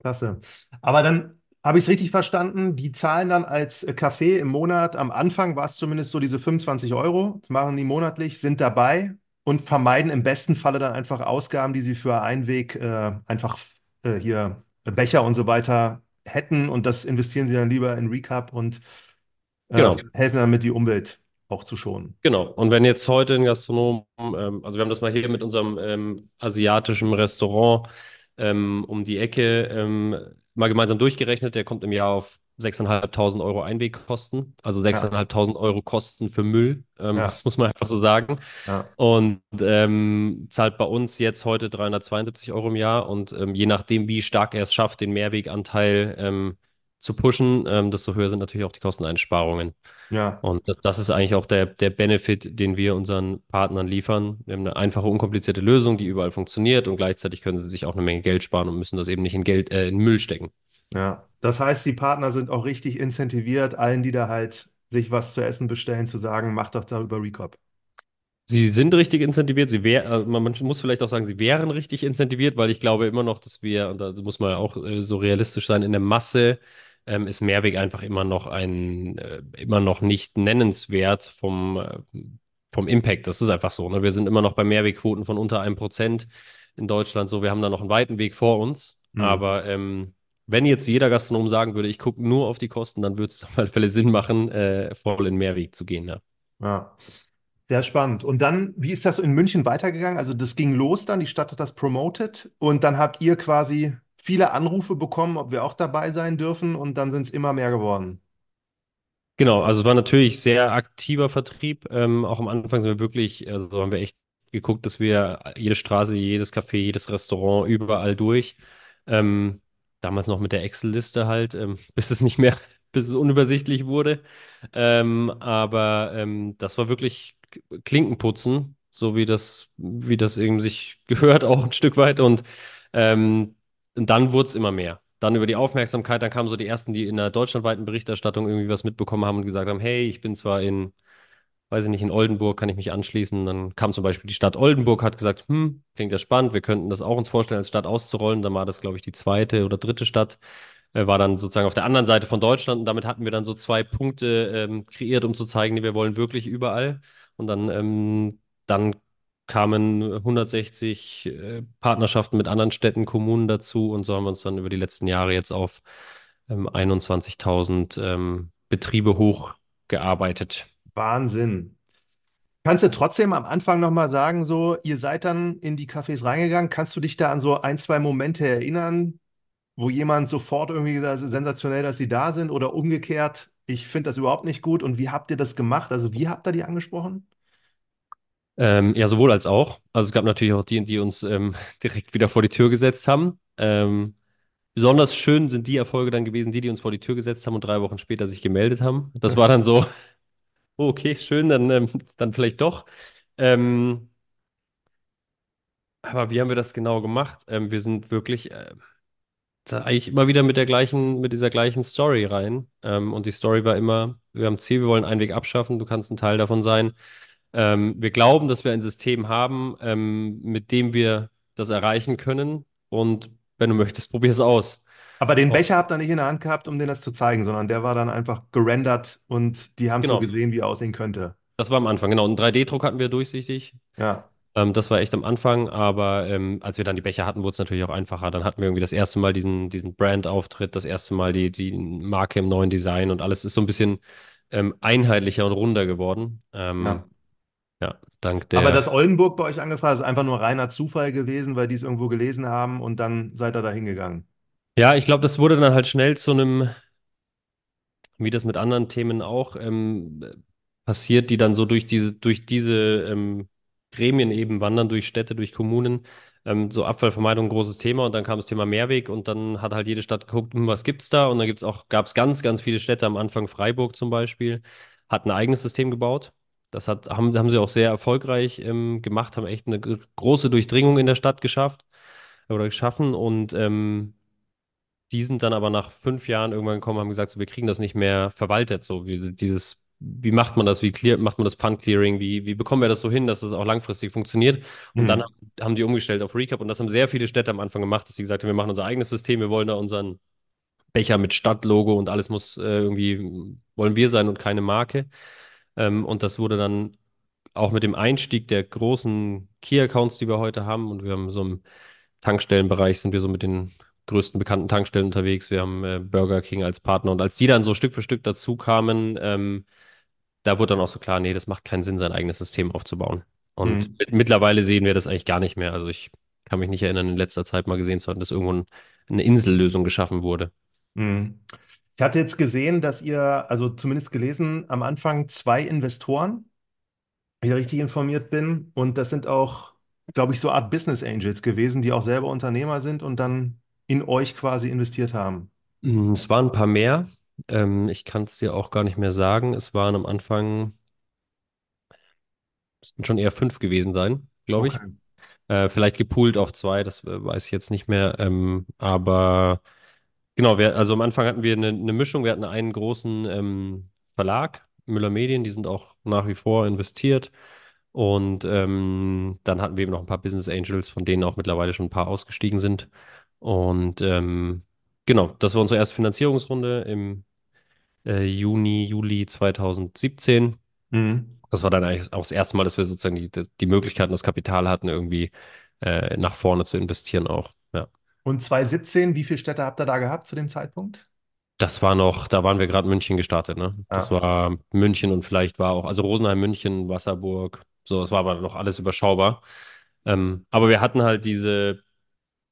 Klasse. Aber dann habe ich es richtig verstanden, die zahlen dann als Kaffee im Monat, am Anfang war es zumindest so diese 25 Euro, machen die monatlich, sind dabei und vermeiden im besten Falle dann einfach Ausgaben, die sie für Einweg äh, einfach äh, hier Becher und so weiter hätten und das investieren sie dann lieber in Recap und äh, Genau. helfen damit, die Umwelt auch zu schonen. Genau. Und wenn jetzt heute ein Gastronom, ähm, also wir haben das mal hier mit unserem ähm, asiatischen Restaurant ähm, um die Ecke ähm, mal gemeinsam durchgerechnet, der kommt im Jahr auf 6.500 Euro Einwegkosten, also Ja, 6.500 Euro Kosten für Müll. Ähm, ja, das muss man einfach so sagen. ja, Und ähm, zahlt bei uns jetzt heute 372 Euro im Jahr. Und ähm, je nachdem, wie stark er es schafft, den Mehrweganteil ähm, zu pushen, ähm, desto höher sind natürlich auch die Kosteneinsparungen. ja. Und das, das ist eigentlich auch der, der Benefit, den wir unseren Partnern liefern. Wir haben eine einfache, unkomplizierte Lösung, die überall funktioniert und gleichzeitig können sie sich auch eine Menge Geld sparen und müssen das eben nicht in Geld, äh, in Müll stecken. Ja, das heißt, die Partner sind auch richtig incentiviert, allen, die da halt sich was zu essen bestellen, zu sagen, mach doch da über Recop. Sie sind richtig incentiviert. Sie wär, äh, man, man muss vielleicht auch sagen, sie wären richtig incentiviert, weil ich glaube immer noch, dass wir, und da muss man ja auch äh, so realistisch sein, in der Masse ähm, ist Mehrweg einfach immer noch ein, äh, immer noch nicht nennenswert vom, äh, vom Impact. Das ist einfach so. Ne? Wir sind immer noch bei Mehrwegquoten von unter einem Prozent in Deutschland. So, wir haben da noch einen weiten Weg vor uns. Hm. Aber ähm, wenn jetzt jeder Gastronom sagen würde, ich gucke nur auf die Kosten, dann würde es auf alle Fälle Sinn machen, äh, voll in Mehrweg zu gehen. Ja. Ja, sehr spannend. Und dann, wie ist das in München weitergegangen? Also das ging los dann, die Stadt hat das promoted und dann habt ihr quasi viele Anrufe bekommen, ob wir auch dabei sein dürfen und dann sind es immer mehr geworden. Genau, also es war natürlich sehr aktiver Vertrieb. Ähm, auch am Anfang sind wir wirklich, also haben wir echt geguckt, dass wir jede Straße, jedes Café, jedes Restaurant, überall durch. Ähm, damals noch mit der Excel-Liste halt, ähm, bis es nicht mehr, bis es unübersichtlich wurde. Ähm, aber ähm, das war wirklich Klinkenputzen, so wie das, wie das eben sich gehört, auch ein Stück weit. Und, ähm, und dann wurde es immer mehr. Dann über die Aufmerksamkeit, dann kamen so die ersten, die in der deutschlandweiten Berichterstattung irgendwie was mitbekommen haben und gesagt haben, hey, ich bin zwar in, weiß ich nicht, in Oldenburg, kann ich mich anschließen. Dann kam zum Beispiel die Stadt Oldenburg, hat gesagt, hm, klingt ja spannend, wir könnten das auch uns vorstellen, als Stadt auszurollen. Dann war das, glaube ich, die zweite oder dritte Stadt, äh, war dann sozusagen auf der anderen Seite von Deutschland und damit hatten wir dann so zwei Punkte ähm, kreiert, um zu zeigen, wir wollen wirklich überall. Und dann, ähm, dann kamen 160 äh, Partnerschaften mit anderen Städten, Kommunen dazu und so haben wir uns dann über die letzten Jahre jetzt auf ähm, 21.000 ähm, Betriebe hochgearbeitet. Wahnsinn. Kannst du trotzdem am Anfang nochmal sagen, so, ihr seid dann in die Cafés reingegangen. Kannst du dich da an so ein, zwei Momente erinnern, wo jemand sofort irgendwie gesagt hat, sensationell, dass sie da sind oder umgekehrt, ich finde das überhaupt nicht gut und wie habt ihr das gemacht? Also wie habt ihr die angesprochen? Ähm, ja, sowohl als auch. Also es gab natürlich auch die, die uns ähm, direkt wieder vor die Tür gesetzt haben. Ähm, besonders schön sind die Erfolge dann gewesen, die, die uns vor die Tür gesetzt haben und drei Wochen später sich gemeldet haben. Das war dann so, oh, okay, schön, dann, ähm, dann vielleicht doch. Ähm, aber wie haben wir das genau gemacht? Ähm, wir sind wirklich äh, da eigentlich immer wieder mit der gleichen, mit dieser gleichen Story rein. Und die Story war immer, wir haben ein Ziel, wir wollen einen Weg abschaffen, du kannst ein Teil davon sein. Ähm, wir glauben, dass wir ein System haben, ähm, mit dem wir das erreichen können. Und wenn du möchtest, probier es aus. Aber den Und Becher habt ihr nicht in der Hand gehabt, um denen das zu zeigen, sondern der war dann einfach gerendert und die haben es so genau, gesehen, wie er aussehen könnte. das war am Anfang. Genau, einen 3D-Druck hatten wir durchsichtig. Ja, Ähm, das war echt am Anfang, aber ähm, als wir dann die Becher hatten, wurde es natürlich auch einfacher. Dann hatten wir irgendwie das erste Mal diesen, diesen Brand-Auftritt, das erste Mal die, die Marke im neuen Design und alles ist so ein bisschen ähm, einheitlicher und runder geworden. ja. Ja, dank Aber der dass Oldenburg bei euch angefragt ist, ist einfach nur reiner Zufall gewesen, weil die es irgendwo gelesen haben und dann seid ihr da hingegangen. Ja, ich glaube, das wurde dann halt schnell zu einem, wie das mit anderen Themen auch ähm, passiert, die dann so durch diese, durch diese ähm, Gremien eben wandern, durch Städte, durch Kommunen. Ähm, so Abfallvermeidung, ein großes Thema und dann kam das Thema Mehrweg und dann hat halt jede Stadt geguckt, hm, was gibt's da? Und dann gibt's auch, gab es ganz, ganz viele Städte, am Anfang Freiburg zum Beispiel, hat ein eigenes System gebaut. Das hat, haben, haben sie auch sehr erfolgreich ähm, gemacht, haben echt eine gr- große Durchdringung in der Stadt geschafft oder geschaffen und ähm, die sind dann aber nach fünf Jahren irgendwann gekommen und haben gesagt, so, wir kriegen das nicht mehr verwaltet. So, wie dieses, wie macht man das? Wie clear, macht man das Fund Clearing? Wie, wie bekommen wir das so hin, dass das auch langfristig funktioniert? Und dann Mhm. haben die umgestellt auf Recap und das haben sehr viele Städte am Anfang gemacht, dass sie gesagt haben, wir machen unser eigenes System, wir wollen da unseren Becher mit Stadtlogo und alles muss äh, irgendwie, wollen wir sein und keine Marke. Ähm, und das wurde dann auch mit dem Einstieg der großen Key-Accounts, die wir heute haben, und wir haben so im Tankstellenbereich sind wir so mit den größten bekannten Tankstellen unterwegs. Wir haben äh, Burger King als Partner. Und als die dann so Stück für Stück dazu kamen, ähm, da wurde dann auch so klar, nee, das macht keinen Sinn, sein eigenes System aufzubauen. Und Mhm. mit, mittlerweile sehen wir das eigentlich gar nicht mehr. Also ich kann mich nicht erinnern, in letzter Zeit mal gesehen zu haben, dass irgendwo ein, eine Insellösung geschaffen wurde. Mhm. Ich hatte jetzt gesehen, dass ihr, also zumindest gelesen, am Anfang zwei Investoren, wenn ich richtig informiert bin, und das sind auch, glaube ich, so Art Business Angels gewesen, die auch selber Unternehmer sind und dann in euch quasi investiert haben. Mm, Es waren ein paar mehr. Ähm, ich kann es dir auch gar nicht mehr sagen. Es waren am Anfang, schon eher fünf gewesen sein, glaube ich. Okay. Äh, vielleicht gepoolt auf zwei, das äh, weiß ich jetzt nicht mehr. Ähm, aber genau, wir, also am Anfang hatten wir eine, eine Mischung. Wir hatten einen großen ähm, Verlag, Müller Medien, die sind auch nach wie vor investiert. Und ähm, dann hatten wir eben noch ein paar Business Angels, von denen auch mittlerweile schon ein paar ausgestiegen sind. Und ähm, genau, das war unsere erste Finanzierungsrunde im äh, Juni, Juli 2017. Mhm. Das war dann eigentlich auch das erste Mal, dass wir sozusagen die, die Möglichkeit und das Kapital hatten, irgendwie äh, nach vorne zu investieren auch. Ja. Und 2017, wie viele Städte habt ihr da gehabt zu dem Zeitpunkt? Das war noch, da waren wir gerade München gestartet, ne? Das Ah, war München und vielleicht war auch, also Rosenheim, München, Wasserburg, so, es war aber noch alles überschaubar. Ähm, aber wir hatten halt diese,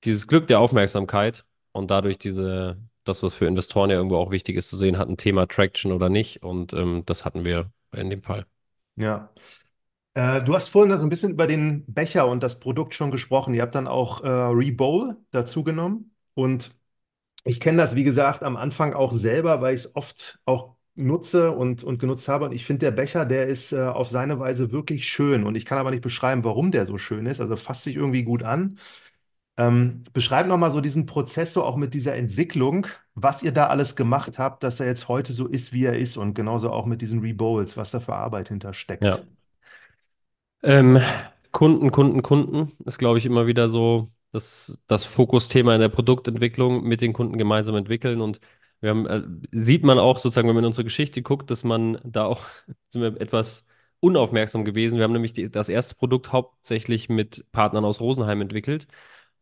dieses Glück der Aufmerksamkeit und dadurch diese, das, was für Investoren ja irgendwo auch wichtig ist zu sehen, hat ein Thema Traction oder nicht. Und ähm, das hatten wir in dem Fall. ja. Äh, du hast vorhin so ein bisschen über den Becher und das Produkt schon gesprochen. Ihr habt dann auch äh, Rebowl dazu genommen. Und ich kenne das, wie gesagt, am Anfang auch selber, weil ich es oft auch nutze und, und genutzt habe. Und ich finde, der Becher, der ist äh, auf seine Weise wirklich schön. Und ich kann aber nicht beschreiben, warum der so schön ist. Also fasst sich irgendwie gut an. Ähm, beschreib nochmal so diesen Prozess, so auch mit dieser Entwicklung, was ihr da alles gemacht habt, dass er jetzt heute so ist, wie er ist. Und genauso auch mit diesen Rebowls, was da für Arbeit Ja. Ähm, Kunden, Kunden, Kunden ist, glaube ich, immer wieder so das, das Fokusthema in der Produktentwicklung mit den Kunden gemeinsam entwickeln. Und wir haben, äh, sieht man auch sozusagen, wenn man in unsere Geschichte guckt, dass man da auch sind wir etwas unaufmerksam gewesen. Wir haben nämlich die, das erste Produkt hauptsächlich mit Partnern aus Rosenheim entwickelt.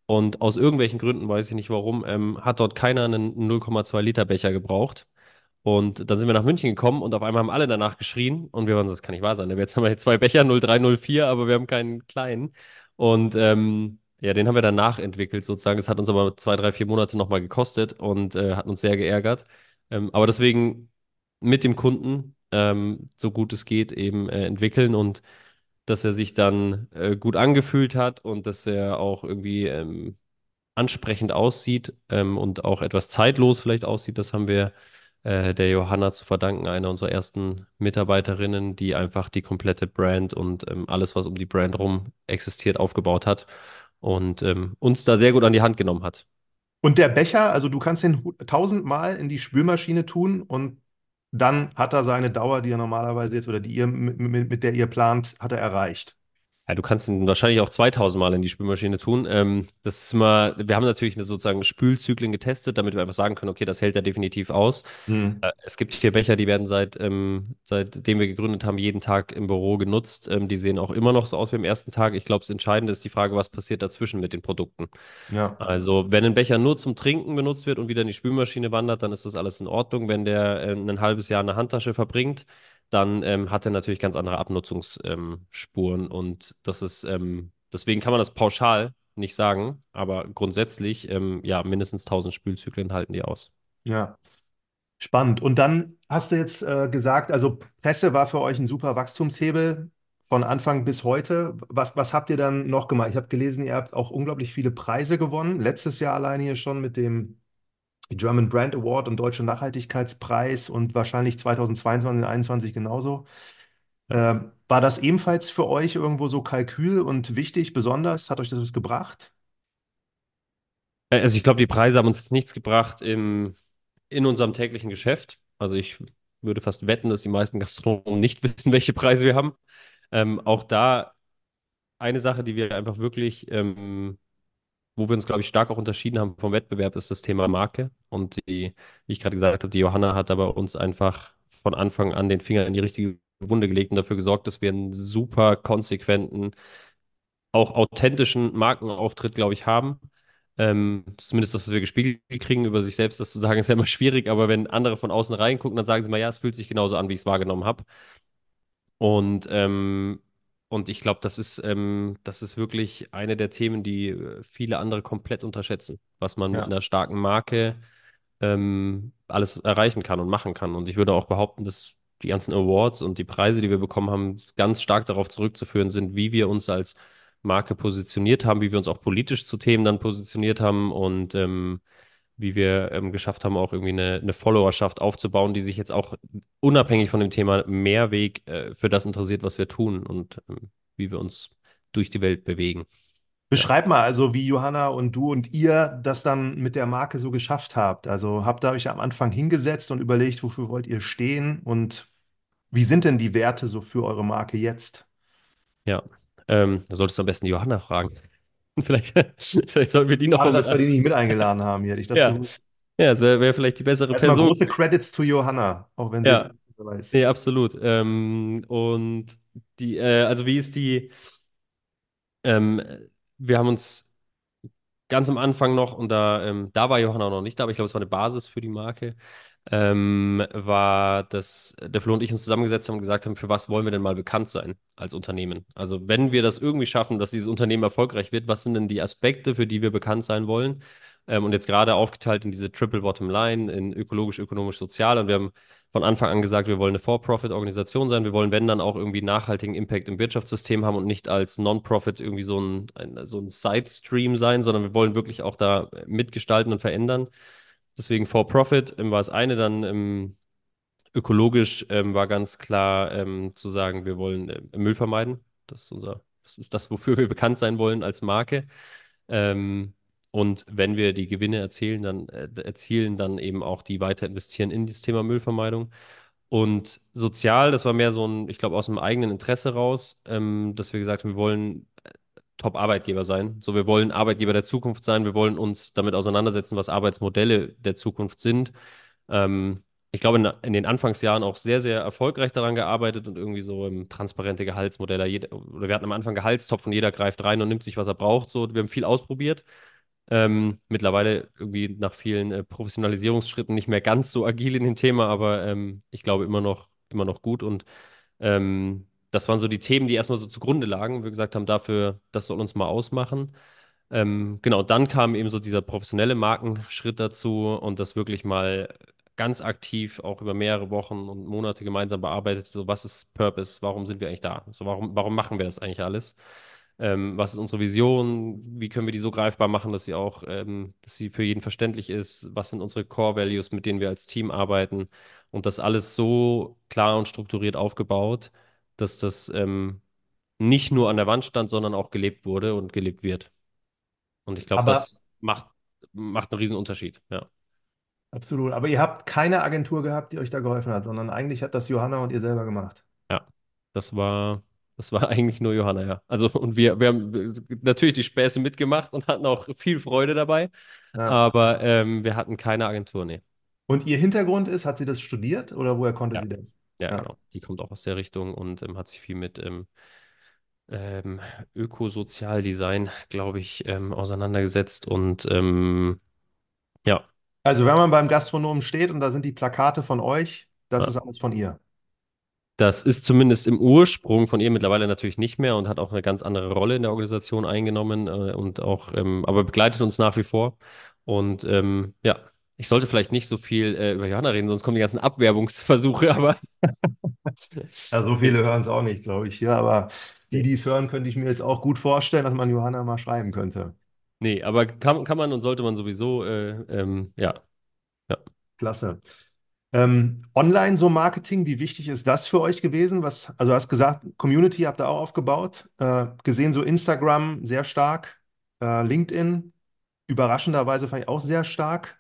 Und aus irgendwelchen Gründen, weiß ich nicht warum, ähm, hat dort keiner einen 0,2 Liter Becher gebraucht. Und dann sind wir nach München gekommen und auf einmal haben alle danach geschrien und wir waren so, das kann nicht wahr sein. Jetzt haben wir hier zwei Becher, 03, 04, aber wir haben keinen kleinen. Und ähm, ja, den haben wir dann nachentwickelt sozusagen. Es hat uns aber zwei, drei, vier Monate nochmal gekostet und äh, hat uns sehr geärgert. Ähm, aber deswegen mit dem Kunden, ähm, so gut es geht, eben äh, entwickeln und dass er sich dann äh, gut angefühlt hat und dass er auch irgendwie ähm, ansprechend aussieht ähm, und auch etwas zeitlos vielleicht aussieht, das haben wir äh, der Johanna zu verdanken, einer unserer ersten Mitarbeiterinnen, die einfach die komplette Brand und ähm, alles, was um die Brand rum existiert, aufgebaut hat und ähm, uns da sehr gut an die Hand genommen hat. Und der Becher, also du kannst hu- tausendmal in die Spülmaschine tun und dann hat er seine Dauer, die er normalerweise jetzt oder die ihr mit, mit der ihr plant, hat er erreicht. Ja, du kannst ihn wahrscheinlich auch 2000 Mal in die Spülmaschine tun. Ähm, das ist immer, wir haben natürlich eine sozusagen Spülzyklen getestet, damit wir einfach sagen können, okay, das hält ja definitiv aus. Hm. Äh, es gibt hier Becher, die werden seit, ähm, seitdem wir gegründet haben, jeden Tag im Büro genutzt. Ähm, die sehen auch immer noch so aus wie am ersten Tag. Ich glaube, das Entscheidende ist die Frage, was passiert dazwischen mit den Produkten. Ja, Also, wenn ein Becher nur zum Trinken benutzt wird und wieder in die Spülmaschine wandert, dann ist das alles in Ordnung. Wenn der äh, ein halbes Jahr in der Handtasche verbringt, dann ähm, hat er natürlich ganz andere Abnutzungsspuren. Ähm, und das ist, ähm, deswegen kann man das pauschal nicht sagen, aber grundsätzlich, ähm, ja, mindestens 1000 Spülzyklen halten die aus. ja. Spannend. Und dann hast du jetzt äh, gesagt, also Presse war für euch ein super Wachstumshebel von Anfang bis heute. Was, was habt ihr dann noch gemacht? Ich habe gelesen, ihr habt auch unglaublich viele Preise gewonnen. Letztes Jahr alleine hier schon mit dem German Brand Award und Deutscher Nachhaltigkeitspreis und wahrscheinlich 2022 und 2021 genauso. Ähm, war das ebenfalls für euch irgendwo so Kalkül und wichtig, besonders? Hat euch das was gebracht? Äh, Also ich glaube, die Preise haben uns jetzt nichts gebracht im, in unserem täglichen Geschäft. Also ich würde fast wetten, dass die meisten Gastronomen nicht wissen, welche Preise wir haben. Ähm, auch da eine Sache, die wir einfach wirklich, ähm, wo wir uns, glaube ich, stark auch unterschieden haben vom Wettbewerb, ist das Thema Marke. Und die, wie ich gerade gesagt habe, die Johanna hat aber uns einfach von Anfang an den Finger in die richtige Wunde gelegt und dafür gesorgt, dass wir einen super konsequenten, auch authentischen Markenauftritt, glaube ich, haben. Ähm, zumindest das, was wir gespiegelt kriegen, über sich selbst das zu sagen, ist ja immer schwierig, aber wenn andere von außen reingucken, dann sagen sie mal, ja, es fühlt sich genauso an, wie ich es wahrgenommen habe. Und, ähm, und ich glaube, das ist, ähm, das ist wirklich eine der Themen, die äh, viele andere komplett unterschätzen, was man mit Ja. einer starken Marke ähm, alles erreichen kann und machen kann. Und ich würde auch behaupten, dass die ganzen Awards und die Preise, die wir bekommen haben, ganz stark darauf zurückzuführen sind, wie wir uns als Marke positioniert haben, wie wir uns auch politisch zu Themen dann positioniert haben und ähm, wie wir ähm, geschafft haben, auch irgendwie eine, eine Followerschaft aufzubauen, die sich jetzt auch unabhängig von dem Thema Mehrweg äh, für das interessiert, was wir tun und ähm, wie wir uns durch die Welt bewegen. Ja. Beschreib mal also, wie Johanna und du und ihr das dann mit der Marke so geschafft habt. Also habt ihr euch am Anfang hingesetzt und überlegt, wofür wollt ihr stehen und wie sind denn die Werte so für eure Marke jetzt? Ja. Ähm, da solltest du am besten Johanna fragen. Vielleicht, vielleicht sollten wir die nochmal mit dass wir die nicht mit eingeladen haben hier. Hätte ich das Ja, gewusst. ja, das wäre wär vielleicht die bessere Erstmal Person. große Credits to Johanna, auch wenn sie Ja, nicht dabei ist. nee, absolut. Ähm, und die, äh, also wie ist die, ähm, wir haben uns ganz am Anfang noch, und da, ähm, da war Johanna noch nicht da, aber ich glaube, es war eine Basis für die Marke, ähm, war, dass der Flo und ich uns zusammengesetzt haben und gesagt haben, für was wollen wir denn mal bekannt sein als Unternehmen? Also wenn wir das irgendwie schaffen, dass dieses Unternehmen erfolgreich wird, was sind denn die Aspekte, für die wir bekannt sein wollen? Ähm, und jetzt gerade aufgeteilt in diese Triple Bottom Line, in ökologisch, ökonomisch, sozial. Und wir haben von Anfang an gesagt, wir wollen eine For-Profit-Organisation sein. Wir wollen, wenn dann auch irgendwie nachhaltigen Impact im Wirtschaftssystem haben und nicht als Non-Profit irgendwie so ein, ein, so ein Side-Stream sein, sondern wir wollen wirklich auch da mitgestalten und verändern. Deswegen For-Profit ähm, war das eine, dann ähm, ökologisch ähm, war ganz klar ähm, zu sagen, wir wollen äh, Müll vermeiden. Das ist unser, das ist das, wofür wir bekannt sein wollen als Marke. Ähm, und wenn wir die Gewinne erzielen, dann äh, erzielen, dann eben auch die weiter investieren in das Thema Müllvermeidung. Und sozial, das war mehr so ein, ich glaube, aus dem eigenen Interesse raus, ähm, dass wir gesagt haben, wir wollen Top-Arbeitgeber sein. So, wir wollen Arbeitgeber der Zukunft sein. Wir wollen uns damit auseinandersetzen, was Arbeitsmodelle der Zukunft sind. Ähm, ich glaube, in, in den Anfangsjahren auch sehr, sehr erfolgreich daran gearbeitet und irgendwie so im transparente Gehaltsmodelle. Jeder, oder wir hatten am Anfang Gehaltstopf und jeder greift rein und nimmt sich, was er braucht. So, wir haben viel ausprobiert. Ähm, mittlerweile irgendwie nach vielen äh, Professionalisierungsschritten nicht mehr ganz so agil in dem Thema, aber ähm, ich glaube immer noch, immer noch gut. Und ähm, das waren so die Themen, die erstmal so zugrunde lagen. Wir gesagt haben, dafür, das soll uns mal ausmachen. Ähm, genau, dann kam eben so dieser professionelle Markenschritt dazu und das wirklich mal ganz aktiv auch über mehrere Wochen und Monate gemeinsam bearbeitet. So, was ist Purpose? Warum sind wir eigentlich da? So, warum, warum machen wir das eigentlich alles? Ähm, was ist unsere Vision? Wie können wir die so greifbar machen, dass sie auch, ähm, dass sie für jeden verständlich ist? Was sind unsere Core Values, mit denen wir als Team arbeiten? Und das alles so klar und strukturiert aufgebaut, dass das ähm, nicht nur an der Wand stand, sondern auch gelebt wurde und gelebt wird. Und ich glaube, das macht, macht einen riesen Unterschied. Ja, absolut. Aber ihr habt keine Agentur gehabt, die euch da geholfen hat, sondern eigentlich hat das Johanna und ihr selber gemacht. ja. Das war, das war eigentlich nur Johanna, ja. Also, und wir, wir haben natürlich die Späße mitgemacht und hatten auch viel Freude dabei, Ja. aber ähm, wir hatten keine Agentur, nee. Und ihr Hintergrund ist, hat sie das studiert oder woher konnte Ja, sie das? Ja, Ja. genau. Die kommt auch aus der Richtung und ähm, hat sich viel mit ähm, ähm, Ökosozialdesign, glaube ich, ähm, auseinandergesetzt und ähm, ja, Also wenn man beim Gastronomen steht und da sind die Plakate von euch, das ja. ist alles von ihr. Das ist zumindest im Ursprung von ihr mittlerweile natürlich nicht mehr und hat auch eine ganz andere Rolle in der Organisation eingenommen äh, und auch, ähm, aber begleitet uns nach wie vor. Und ja, ich sollte vielleicht nicht so viel äh, über Johanna reden, sonst kommen die ganzen Abwerbungsversuche, aber Ja, so viele hören es auch nicht, glaube ich. Ja, aber die, die es hören, könnte ich mir jetzt auch gut vorstellen, dass man Johanna mal schreiben könnte. Nee, aber kann, kann man und sollte man sowieso, äh, ähm, ja, ja. Klasse. Ähm, online so Marketing, wie wichtig ist das für euch gewesen? Was, also du hast gesagt, Community habt ihr auch aufgebaut. Äh, gesehen so Instagram sehr stark, äh, LinkedIn. Überraschenderweise fand ich auch sehr stark.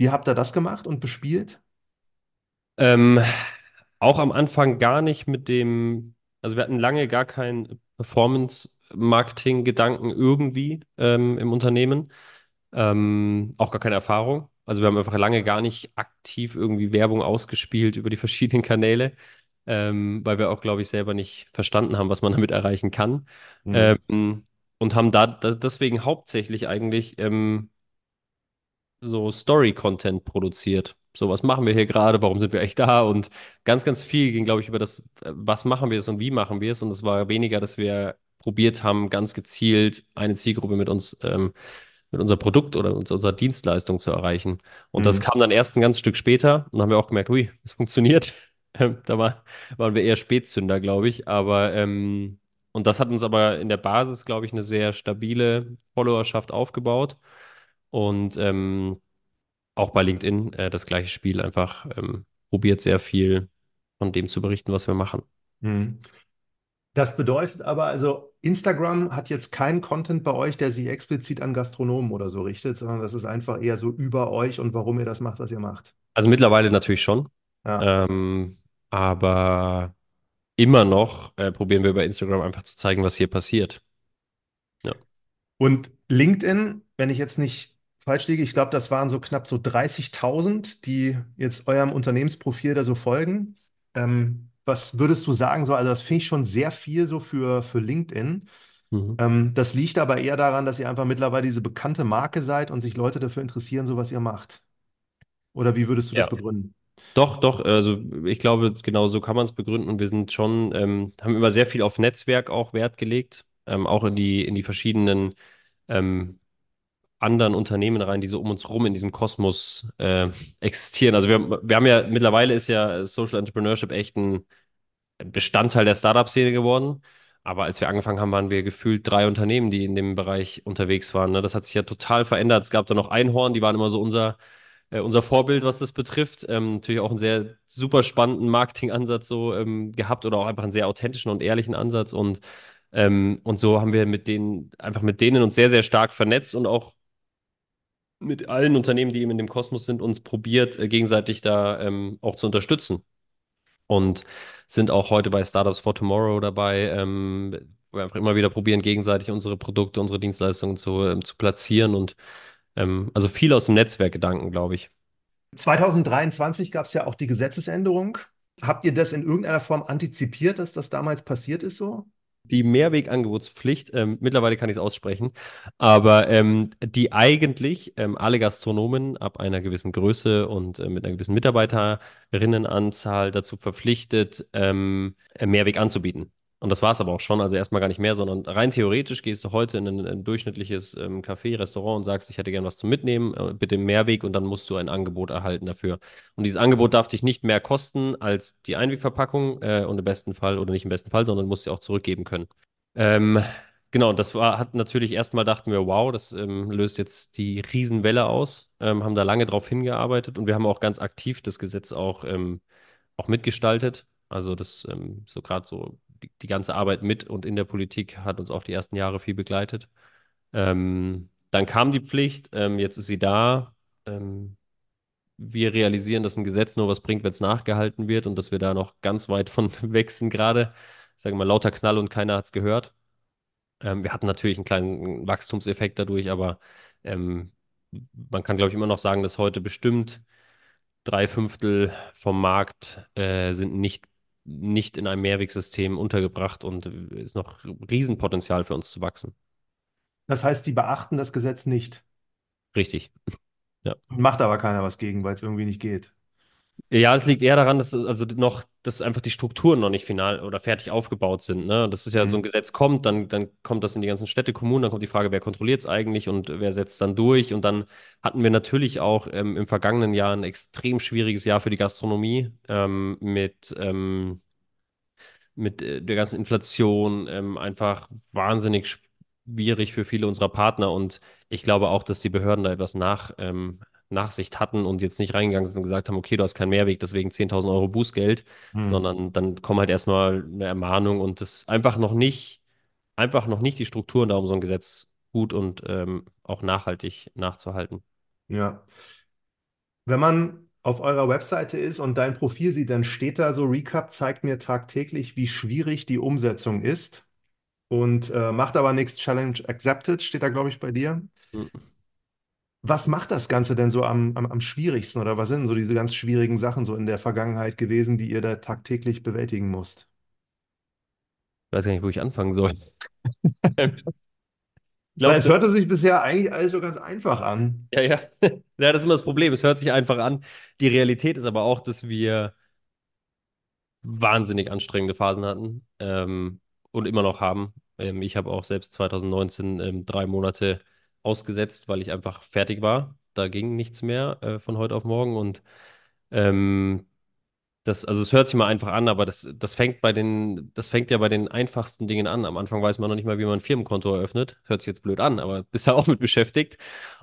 Wie habt ihr das gemacht und bespielt? Ähm, auch am Anfang gar nicht mit dem, also wir hatten lange gar keinen Performance-Marketing-Gedanken irgendwie ähm, im Unternehmen, ähm, auch gar keine Erfahrung. Also wir haben einfach lange gar nicht aktiv irgendwie Werbung ausgespielt über die verschiedenen Kanäle, ähm, weil wir auch, glaube ich, selber nicht verstanden haben, was man damit erreichen kann. Mhm. Ähm, und haben da, da deswegen hauptsächlich eigentlich ähm, so Story-Content produziert. So, was machen wir hier gerade? Warum sind wir echt da? Und ganz, ganz viel ging, glaube ich, über das, was machen wir es und wie machen wir es. Und es war weniger, dass wir probiert haben, ganz gezielt eine Zielgruppe mit uns, ähm, mit unser Produkt oder uns, unserer Dienstleistung zu erreichen. Und das Mhm. kam dann erst ein ganzes Stück später. Und dann haben wir auch gemerkt, ui, es funktioniert. Ähm, da war, waren wir eher Spätzünder, glaube ich. Aber, ähm, und das hat uns aber in der Basis, glaube ich, eine sehr stabile Followerschaft aufgebaut. Und ähm, auch bei LinkedIn äh, das gleiche Spiel, einfach ähm, probiert sehr viel von dem zu berichten, was wir machen. Mhm. Das bedeutet aber, also Instagram hat jetzt keinen Content bei euch, der sich explizit an Gastronomen oder so richtet, sondern das ist einfach eher so über euch und warum ihr das macht, was ihr macht. Also mittlerweile natürlich schon, Ja. ähm, aber immer noch äh, probieren wir über Instagram einfach zu zeigen, was hier passiert. Ja. Und LinkedIn, wenn ich jetzt nicht falsch liege, ich glaube, das waren so knapp so 30.000, die jetzt eurem Unternehmensprofil da so folgen. Ähm, was würdest du sagen, so, also das finde ich schon sehr viel so für, für LinkedIn. Mhm. Ähm, das liegt aber eher daran, dass ihr einfach mittlerweile diese bekannte Marke seid und sich Leute dafür interessieren, so was ihr macht. Oder wie würdest du das Ja. begründen? Doch, doch, also ich glaube, genau so kann man es begründen und wir sind schon, ähm, haben immer sehr viel auf Netzwerk auch Wert gelegt, ähm, auch in die, in die verschiedenen ähm, anderen Unternehmen rein, die so um uns rum in diesem Kosmos äh, existieren. Also wir, wir haben ja, mittlerweile ist ja Social Entrepreneurship echt ein Bestandteil der Startup-Szene geworden. Aber als wir angefangen haben, waren wir gefühlt drei Unternehmen, die in dem Bereich unterwegs waren. Ne? Das hat sich ja total verändert. Es gab da noch Einhorn, die waren immer so unser, äh, unser Vorbild, was das betrifft. Ähm, natürlich auch einen sehr super spannenden Marketingansatz so ähm, gehabt oder auch einfach einen sehr authentischen und ehrlichen Ansatz. Und, ähm, und so haben wir mit denen, einfach mit denen uns sehr, sehr stark vernetzt und auch mit allen Unternehmen, die eben in dem Kosmos sind, uns probiert, äh, gegenseitig da ähm, auch zu unterstützen. Und sind auch heute bei Startups for Tomorrow dabei, ähm, wo wir einfach immer wieder probieren, gegenseitig unsere Produkte, unsere Dienstleistungen zu, ähm, zu platzieren und ähm, also viel aus dem Netzwerkgedanken, glaube ich. 2023 gab es ja auch die Gesetzesänderung. Habt ihr das in irgendeiner Form antizipiert, dass das damals passiert ist so? Die Mehrwegangebotspflicht, ähm, mittlerweile kann ich es aussprechen, aber ähm, die eigentlich ähm, alle Gastronomen ab einer gewissen Größe und äh, mit einer gewissen Mitarbeiterinnenanzahl dazu verpflichtet, ähm, Mehrweg anzubieten. Und das war es aber auch schon, also erstmal gar nicht mehr, sondern rein theoretisch gehst du heute in ein, ein durchschnittliches ähm, Café, Restaurant und sagst, ich hätte gern was zum Mitnehmen, äh, bitte Mehrweg und dann musst du ein Angebot erhalten dafür. Und dieses Angebot darf dich nicht mehr kosten als die Einwegverpackung äh, und im besten Fall, oder nicht im besten Fall, sondern musst sie auch zurückgeben können. Ähm, genau, das war, hat natürlich erstmal dachten wir, wow, das ähm, löst jetzt die Riesenwelle aus, ähm, haben da lange drauf hingearbeitet und wir haben auch ganz aktiv das Gesetz auch, ähm, auch mitgestaltet. Also das, ähm, so gerade so die, ganze Arbeit mit und in der Politik hat uns auch die ersten Jahre viel begleitet. Ähm, dann kam die Pflicht, ähm, jetzt ist sie da. Ähm, wir realisieren, dass ein Gesetz nur was bringt, wenn es nachgehalten wird und dass wir da noch ganz weit von sind gerade. Sagen wir mal lauter Knall und keiner hat es gehört. Ähm, wir hatten natürlich einen kleinen Wachstumseffekt dadurch, aber ähm, man kann, glaube ich, immer noch sagen, dass heute bestimmt drei Fünftel vom Markt äh, sind nicht, nicht in einem Mehrwegsystem untergebracht und ist noch Riesenpotenzial für uns zu wachsen. Das heißt, die beachten das Gesetz nicht. Richtig. Ja. Macht aber keiner was gegen, weil es irgendwie nicht geht. Ja, es liegt eher daran, dass also noch, dass einfach die Strukturen noch nicht final oder fertig aufgebaut sind. Ne? Das ist ja so ein Mhm. Gesetz kommt, dann, dann kommt das in die ganzen Städte, Kommunen, dann kommt die Frage, wer kontrolliert es eigentlich und wer setzt dann durch. Und dann hatten wir natürlich auch ähm, im vergangenen Jahr ein extrem schwieriges Jahr für die Gastronomie ähm, mit ähm, mit äh, der ganzen Inflation ähm, einfach wahnsinnig schwierig für viele unserer Partner. Und ich glaube auch, dass die Behörden da etwas nach, ähm, Nachsicht hatten und jetzt nicht reingegangen sind und gesagt haben, okay, du hast keinen Mehrweg, deswegen 10.000 Euro Bußgeld, Mhm. sondern dann kommen halt erstmal eine Ermahnung und das einfach noch nicht, einfach noch nicht die Strukturen da, um so ein Gesetz gut und ähm, auch nachhaltig nachzuhalten. Ja. Wenn man auf eurer Webseite ist und dein Profil sieht, dann steht da so, Recap zeigt mir tagtäglich, wie schwierig die Umsetzung ist und äh, macht aber nichts Challenge accepted, steht da, glaube ich, bei dir. Hm. Was macht das Ganze denn so am, am, am schwierigsten oder was sind so diese ganz schwierigen Sachen so in der Vergangenheit gewesen, die ihr da tagtäglich bewältigen musst? Ich weiß gar nicht, wo ich anfangen soll. Ich Weil glaube, es das, hörte sich bisher eigentlich alles so ganz einfach an. ja, ja. Ja, das ist immer das Problem. Es hört sich einfach an. Die Realität ist aber auch, dass wir wahnsinnig anstrengende Phasen hatten ähm, und immer noch haben. Ähm, ich habe auch selbst 2019 ähm, drei Monate ausgesetzt, weil ich einfach fertig war. Da ging nichts mehr äh, von heute auf morgen und ähm, das, also es hört sich mal einfach an, aber das, das fängt bei den, das fängt ja bei den einfachsten Dingen an. Am Anfang weiß man noch nicht mal, wie man ein Firmenkonto eröffnet. Hört sich jetzt blöd an, aber bist ja auch mit beschäftigt.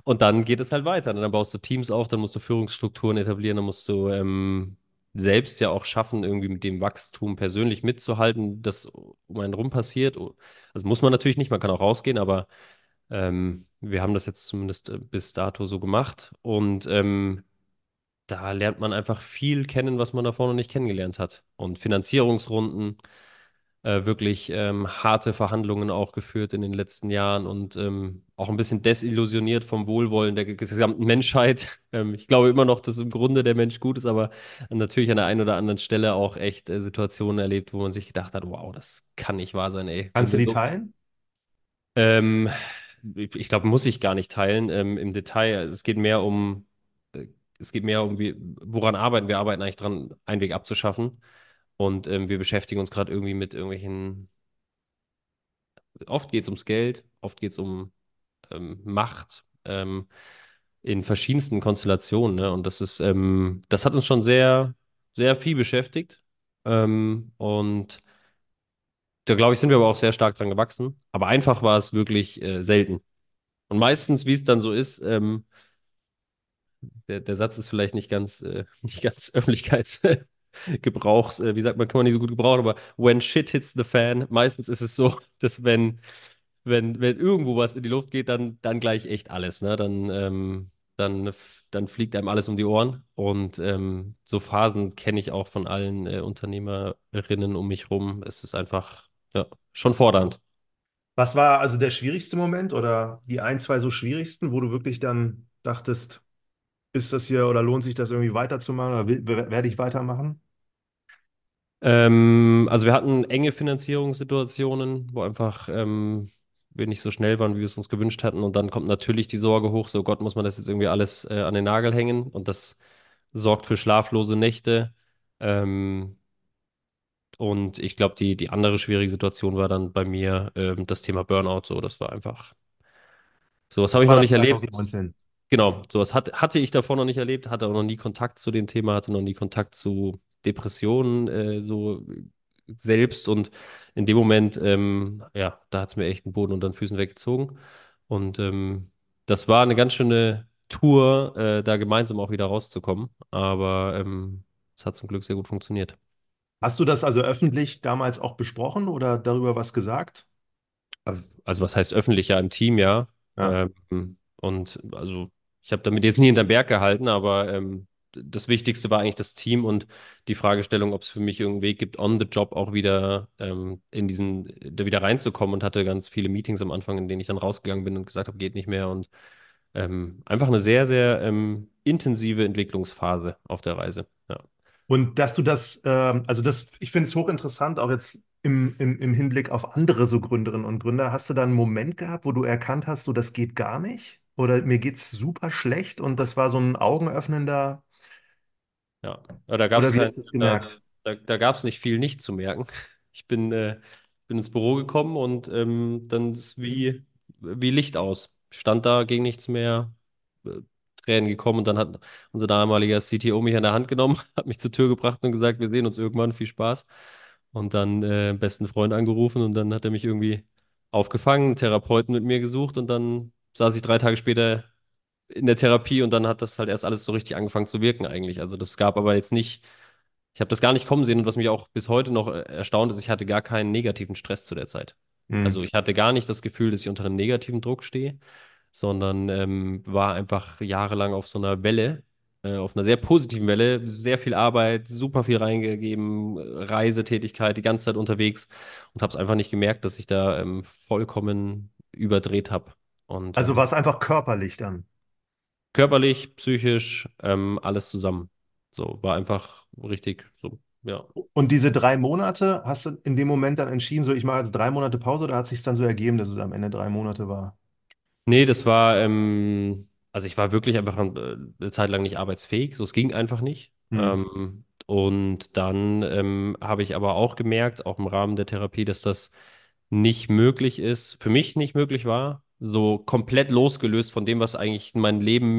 Und dann geht es halt weiter. Und dann baust du Teams auf, dann musst du Führungsstrukturen etablieren, dann musst du ähm, selbst ja auch schaffen, irgendwie mit dem Wachstum persönlich mitzuhalten, das um einen rum passiert. Also muss man natürlich nicht, man kann auch rausgehen, aber ähm, wir haben das jetzt zumindest äh, bis dato so gemacht. Und ähm, da lernt man einfach viel kennen, was man davor noch nicht kennengelernt hat. Und Finanzierungsrunden, äh, wirklich ähm, harte Verhandlungen auch geführt in den letzten Jahren und ähm, auch ein bisschen desillusioniert vom Wohlwollen der gesamten Menschheit. Ähm, ich glaube immer noch, dass im Grunde der Mensch gut ist, aber natürlich an der einen oder anderen Stelle auch echt äh, Situationen erlebt, wo man sich gedacht hat, wow, das kann nicht wahr sein, ey. Kannst du die so teilen? ähm, ich glaube, muss ich gar nicht teilen ähm, im Detail. Es geht mehr um, äh, es geht mehr um, wie, woran arbeiten wir? arbeiten eigentlich dran, einen Weg abzuschaffen. Und ähm, wir beschäftigen uns gerade irgendwie mit irgendwelchen, oft geht es ums Geld, oft geht es um ähm, Macht ähm, in verschiedensten Konstellationen. Ne? Und das ist, ähm, das hat uns schon sehr, sehr viel beschäftigt. Ähm, und da glaube ich, sind wir aber auch sehr stark dran gewachsen. Aber einfach war es wirklich äh, selten. Und meistens, wie es dann so ist, ähm, der, der Satz ist vielleicht nicht ganz, äh, nicht ganz Öffentlichkeitsgebrauchs, äh, wie sagt man, kann man nicht so gut gebrauchen, aber when shit hits the fan, meistens ist es so, dass wenn, wenn, wenn irgendwo was in die Luft geht, dann, dann gleich echt alles, ne? Dann, ähm, dann, dann fliegt einem alles um die Ohren. Und ähm, so Phasen kenne ich auch von allen äh, Unternehmerinnen um mich rum. Es ist einfach, ja, schon fordernd. Was war also der schwierigste Moment oder die ein, zwei so schwierigsten, wo du wirklich dann dachtest, ist das hier oder lohnt sich das irgendwie weiterzumachen oder will, werde ich weitermachen? Ähm, also wir hatten enge Finanzierungssituationen, wo einfach ähm, wir nicht so schnell waren, wie wir es uns gewünscht hatten. Und dann kommt natürlich die Sorge hoch, so Gott, muss man das jetzt irgendwie alles äh, an den Nagel hängen? Und das sorgt für schlaflose Nächte. Ähm, und ich glaube, die, die andere schwierige Situation war dann bei mir ähm, das Thema Burnout. So, das war einfach, sowas habe ich noch nicht erlebt. 2019? Genau, sowas hat, hatte ich davor noch nicht erlebt, hatte auch noch nie Kontakt zu dem Thema, hatte noch nie Kontakt zu Depressionen äh, so selbst und in dem Moment, ähm, ja, da hat es mir echt den Boden unter den Füßen weggezogen und ähm, das war eine ganz schöne Tour, äh, da gemeinsam auch wieder rauszukommen, aber ähm, es hat zum Glück sehr gut funktioniert. Hast du das also öffentlich damals auch besprochen oder darüber was gesagt? Also was heißt öffentlich? Ja, im Team, ja. Ja. Ähm, und also ich habe damit jetzt nie hinterm Berg gehalten, aber ähm, das Wichtigste war eigentlich das Team und die Fragestellung, ob es für mich irgendeinen Weg gibt, on the job auch wieder ähm, in diesen, da wieder reinzukommen und hatte ganz viele Meetings am Anfang, in denen ich dann rausgegangen bin und gesagt habe, geht nicht mehr und ähm, einfach eine sehr, sehr ähm, intensive Entwicklungsphase auf der Reise. Ja. Und dass du das, ähm, also das, ich finde es hochinteressant, auch jetzt im, im, im Hinblick auf andere so Gründerinnen und Gründer. Hast du da einen Moment gehabt, wo du erkannt hast, so das geht gar nicht? Oder mir geht's super schlecht und das war so ein augenöffnender, Ja, da gab es kein, es gemerkt? da, da gab es nicht viel nicht zu merken. Ich bin, äh, bin ins Büro gekommen und ähm, dann ist wie, wie Licht aus. Stand da, ging nichts mehr, äh, Tränen gekommen und dann hat unser damaliger CTO mich an der Hand genommen, hat mich zur Tür gebracht und gesagt, wir sehen uns irgendwann, viel Spaß. Und dann äh, besten Freund angerufen und dann hat er mich irgendwie aufgefangen, einen Therapeuten mit mir gesucht und dann saß ich drei Tage später in der Therapie und dann hat das halt erst alles so richtig angefangen zu wirken eigentlich. Also das gab aber jetzt nicht, ich habe das gar nicht kommen sehen und was mich auch bis heute noch äh, erstaunt ist, ich hatte gar keinen negativen Stress zu der Zeit. Hm. Also ich hatte gar nicht das Gefühl, dass ich unter einem negativen Druck stehe, sondern ähm, war einfach jahrelang auf so einer Welle, äh, auf einer sehr positiven Welle, sehr viel Arbeit, super viel reingegeben, Reisetätigkeit, die ganze Zeit unterwegs und habe es einfach nicht gemerkt, dass ich da ähm, vollkommen überdreht habe. Also ähm, war es einfach körperlich dann. körperlich, psychisch, ähm, alles zusammen. So, war einfach richtig so, ja. Und diese drei Monate, hast du in dem Moment dann entschieden, so ich mache jetzt drei Monate Pause oder hat sich dann so ergeben, dass es am Ende drei Monate war? Nee, das war, ähm, also ich war wirklich einfach äh, eine Zeit lang nicht arbeitsfähig, so es ging einfach nicht. Hm. Ähm, und dann ähm, habe ich aber auch gemerkt, auch im Rahmen der Therapie, dass das nicht möglich ist, für mich nicht möglich war, so komplett losgelöst von dem, was eigentlich mein Leben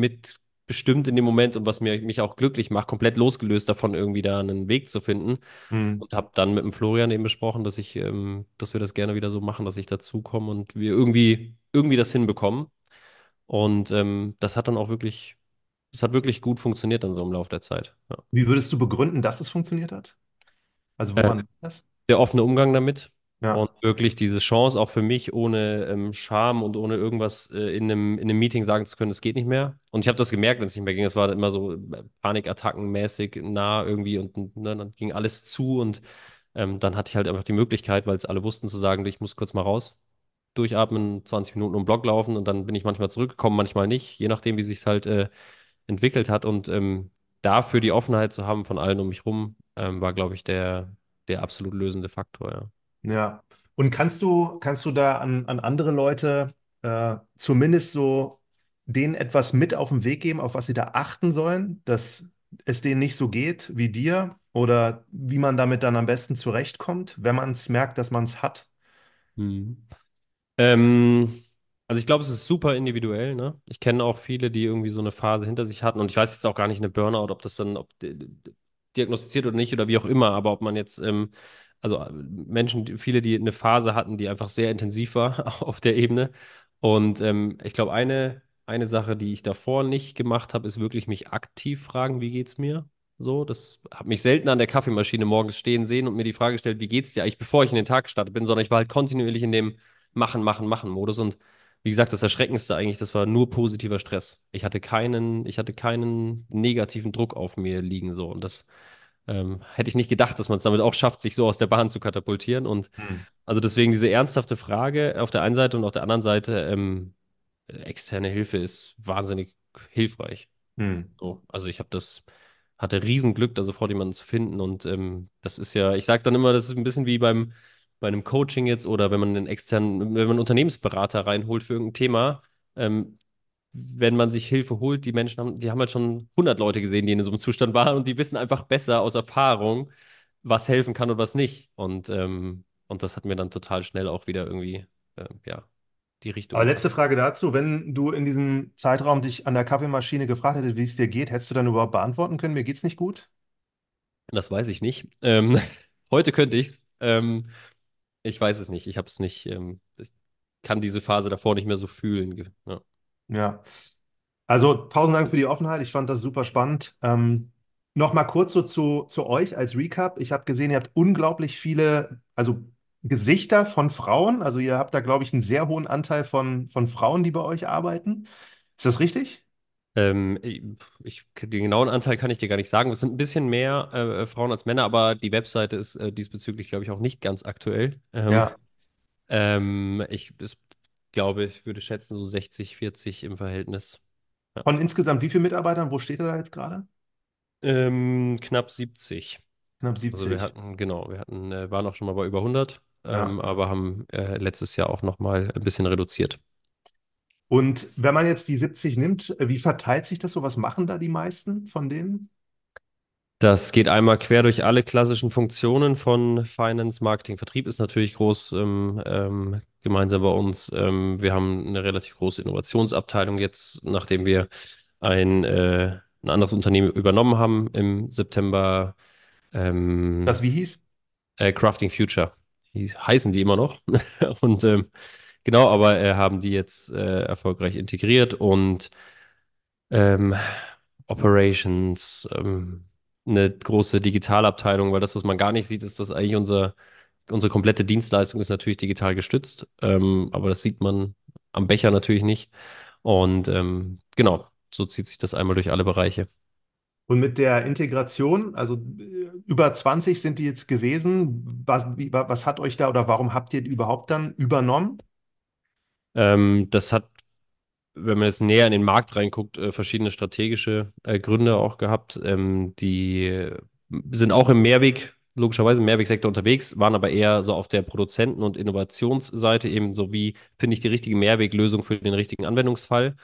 mitbestimmt in dem Moment und was mir, mich auch glücklich macht, komplett losgelöst davon, irgendwie da einen Weg zu finden. Hm. Und habe dann mit dem Florian eben besprochen, dass ich, ähm, dass wir das gerne wieder so machen, dass ich dazukomme und wir irgendwie, irgendwie das hinbekommen. Und ähm, das hat dann auch wirklich, das hat wirklich gut funktioniert dann so im Laufe der Zeit. Ja. Wie würdest du begründen, dass es funktioniert hat? Also Äh, woran liegt das? der offene Umgang damit Ja. und wirklich diese Chance auch für mich, ohne ähm, Scham und ohne irgendwas äh, in einem, in einem Meeting sagen zu können, es geht nicht mehr. Und ich habe das gemerkt, wenn es nicht mehr ging. Es war immer so äh, Panikattackenmäßig nah irgendwie und ne, dann ging alles zu und ähm, dann hatte ich halt einfach die Möglichkeit, weil es alle wussten, zu sagen, ich muss kurz mal raus, durchatmen, 20 Minuten um den Block laufen und dann bin ich manchmal zurückgekommen, manchmal nicht, je nachdem, wie sich es halt äh, entwickelt hat. Und ähm, dafür die Offenheit zu haben von allen um mich rum, ähm, war, glaube ich, der, der absolut lösende Faktor, ja. Ja. Und kannst du, kannst du da an, an andere Leute äh, zumindest so denen etwas mit auf den Weg geben, auf was sie da achten sollen, dass es denen nicht so geht wie dir oder wie man damit dann am besten zurechtkommt, wenn man es merkt, dass man es hat? Mhm. Ähm, also ich glaube, es ist super individuell, ne? Ich kenne auch viele, die irgendwie so eine Phase hinter sich hatten und ich weiß jetzt auch gar nicht eine Burnout, ob das dann, ob di- di- diagnostiziert oder nicht oder wie auch immer, aber ob man jetzt, ähm, also äh, Menschen, viele, die eine Phase hatten, die einfach sehr intensiv war auf der Ebene. Und ähm, ich glaube, eine, eine Sache, die ich davor nicht gemacht habe, ist wirklich mich aktiv fragen, wie geht's mir? So, das habe mich selten an der Kaffeemaschine morgens stehen sehen und mir die Frage gestellt, wie geht's dir eigentlich, bevor ich in den Tag gestartet bin, sondern ich war halt kontinuierlich in dem Machen, Machen, Machen-Modus. Und wie gesagt, das Erschreckendste eigentlich, das war nur positiver Stress. Ich hatte keinen, ich hatte keinen negativen Druck auf mir liegen so. Und das ähm, hätte ich nicht gedacht, dass man es damit auch schafft, sich so aus der Bahn zu katapultieren. Und Hm. also deswegen diese ernsthafte Frage auf der einen Seite und auf der anderen Seite, ähm, externe Hilfe ist wahnsinnig hilfreich. Hm. So, also ich habe das, hatte Riesenglück, da sofort jemanden zu finden. Und ähm, das ist ja, ich sage dann immer, das ist ein bisschen wie beim, bei einem Coaching jetzt oder wenn man einen externen, wenn man einen Unternehmensberater reinholt für irgendein Thema. Ähm, wenn man sich Hilfe holt, die Menschen haben, die haben halt schon 100 Leute gesehen, die in so einem Zustand waren und die wissen einfach besser aus Erfahrung, was helfen kann und was nicht. Und, ähm, und das hat mir dann total schnell auch wieder irgendwie, äh, ja, die Richtung Aber letzte. Frage dazu, wenn du in diesem Zeitraum dich an der Kaffeemaschine gefragt hättest, wie es dir geht, hättest du dann überhaupt beantworten können, mir geht's nicht gut? Das weiß ich nicht. Ähm, heute könnte ich's. Ähm, Ich weiß es nicht. Ich habe es nicht. Ähm, ich kann diese Phase davor nicht mehr so fühlen. Ja. Ja. Also tausend Dank für die Offenheit. Ich fand das super spannend. Ähm, noch mal kurz so zu, zu euch als Recap. Ich habe gesehen, ihr habt unglaublich viele, also Gesichter von Frauen. Also ihr habt da, glaube ich, einen sehr hohen Anteil von, von Frauen, die bei euch arbeiten. Ist das richtig? Ähm, ich, ich- den genauen Anteil kann ich dir gar nicht sagen. Es sind ein bisschen mehr äh, Frauen als Männer, aber die Webseite ist äh, diesbezüglich, glaube ich, auch nicht ganz aktuell. Ähm, Ja. ähm, ich es, glaube, ich würde schätzen, so 60, 40 im Verhältnis. Ja. Von insgesamt wie vielen Mitarbeitern? Wo steht ihr da jetzt gerade? Ähm, knapp 70. Knapp Also wir 70. hatten, genau, wir hatten, äh, waren auch schon mal bei über 100, Ja. ähm, aber haben äh, letztes Jahr auch noch mal ein bisschen reduziert. Und wenn man jetzt die 70 nimmt, wie verteilt sich das so? Was machen da die meisten von denen? Das geht einmal quer durch alle klassischen Funktionen von Finance, Marketing, Vertrieb ist natürlich groß ähm, ähm, gemeinsam bei uns. Ähm, wir haben eine relativ große Innovationsabteilung jetzt, nachdem wir ein, äh, ein anderes Unternehmen übernommen haben im September. Das Ähm, wie hieß? äh, Crafting Future. Die heißen die immer noch. Und ähm, genau, aber äh, haben die jetzt äh, erfolgreich integriert und ähm, Operations, ähm, eine große Digitalabteilung, weil das, was man gar nicht sieht, ist, dass eigentlich unser, unsere komplette Dienstleistung ist natürlich digital gestützt, ähm, aber das sieht man am Becher natürlich nicht. Und ähm, genau, so zieht sich das einmal durch alle Bereiche. Und mit der Integration, also äh, über 20 sind die jetzt gewesen. Was, wie, wa- was hat euch da oder warum habt ihr die überhaupt dann übernommen? Ähm, das hat wenn man jetzt näher in den Markt reinguckt, äh, verschiedene strategische äh, Gründe auch gehabt. Ähm, die sind auch im Mehrweg, logischerweise im Mehrwegsektor unterwegs, waren aber eher so auf der Produzenten- und Innovationsseite eben so wie finde ich die richtige Mehrweglösung für den richtigen Anwendungsfall.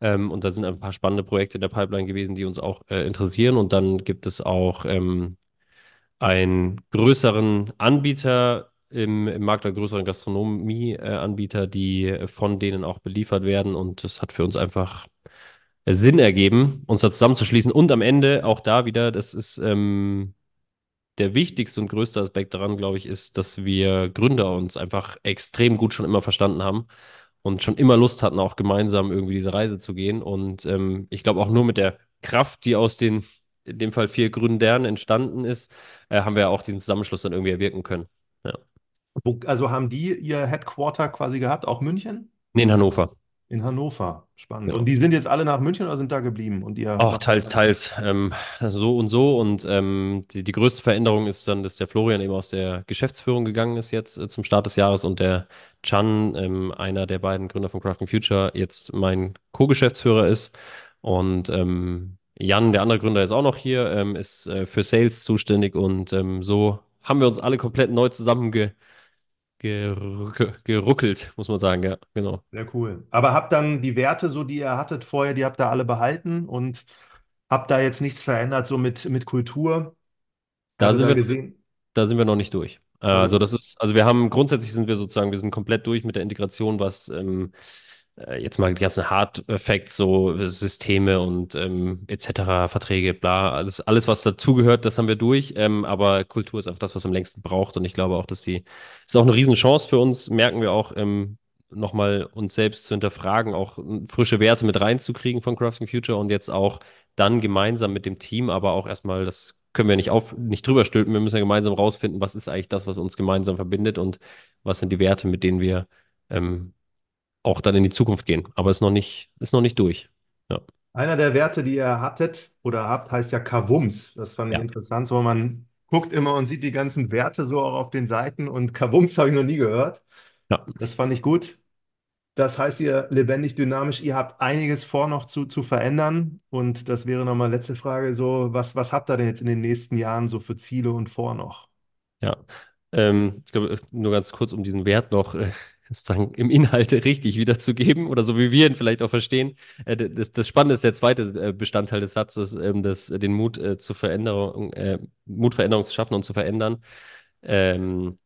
Ähm, und da sind ein paar spannende Projekte in der Pipeline gewesen, die uns auch äh, interessieren. Und dann gibt es auch ähm, einen größeren Anbieter im, im Markt, einen größeren Gastronomie-Anbieter, die äh, von denen auch beliefert werden. Und das hat für uns einfach äh, Sinn ergeben, uns da zusammenzuschließen. Und am Ende auch da wieder, das ist ähm, der wichtigste und größte Aspekt daran, glaube ich, ist, dass wir Gründer uns einfach extrem gut schon immer verstanden haben und schon immer Lust hatten, auch gemeinsam irgendwie diese Reise zu gehen. Und ähm, ich glaube auch nur mit der Kraft, die aus den, in dem Fall vier Gründern entstanden ist, äh, haben wir auch diesen Zusammenschluss dann irgendwie erwirken können. Ja. Also haben die ihr Headquarter quasi gehabt, auch München? Nee, in Hannover. In Hannover. Spannend. Und Genau. die sind jetzt alle nach München oder sind da geblieben? Und ihr das teils, teils. Ähm, so und so. Und ähm, die, die größte Veränderung ist dann, dass der Florian eben aus der Geschäftsführung gegangen ist jetzt äh, zum Start des Jahres und der Chan, ähm, einer der beiden Gründer von Crafting Future, jetzt mein Co-Geschäftsführer ist. Und ähm, Jan, der andere Gründer, ist auch noch hier, ähm, ist äh, für Sales zuständig. Und ähm, so haben wir uns alle komplett neu zusammengeruckelt, geruckelt, muss man sagen. Ja, genau. Sehr cool. Aber habt dann die Werte, so die ihr hattet vorher, die habt ihr alle behalten und habt da jetzt nichts verändert, so mit, mit Kultur? Da sind wir gesehen, Da sind wir noch nicht durch. Also also das ist, also wir haben grundsätzlich sind wir sozusagen, wir sind komplett durch mit der Integration, was ähm, äh, jetzt mal die ganzen Hard Facts, so Systeme und ähm, etc., Verträge, bla, alles, alles, was dazugehört, das haben wir durch. Ähm, aber Kultur ist einfach das, was am längsten braucht. Und ich glaube auch, dass die, ist auch eine Riesenchance für uns, merken wir auch, ähm, nochmal uns selbst zu hinterfragen, auch äh, frische Werte mit reinzukriegen von Crafting Future und jetzt auch dann gemeinsam mit dem Team, aber auch erstmal, das können wir nicht auf, nicht drüber stülpen. Wir müssen ja gemeinsam rausfinden, was ist eigentlich das, was uns gemeinsam verbindet und was sind die Werte, mit denen wir ähm, auch dann in die Zukunft gehen. Aber ist noch nicht, ist noch nicht durch. Ja. einer der Werte, die ihr hattet oder habt, heißt ja Kavums. Das fand ich Ja. interessant, so man guckt immer und sieht die ganzen Werte so auch auf den Seiten und Kavums habe ich noch nie gehört. Ja. Das fand ich gut. Das heißt, ihr lebendig, dynamisch, ihr habt einiges vor noch zu, zu verändern. Und das wäre nochmal letzte Frage, so, was, was habt ihr denn jetzt in den nächsten Jahren so für Ziele und vor noch? Ja. Ähm, ich glaube, nur ganz kurz, um diesen Wert noch äh, sozusagen im Inhalt richtig wiederzugeben oder so wie wir ihn vielleicht auch verstehen. Äh, das, das Spannende ist der zweite äh, Bestandteil des Satzes, ähm, das, den Mut äh, zur Veränderung, äh, Mut, Veränderung zu schaffen und zu verändern. Ähm,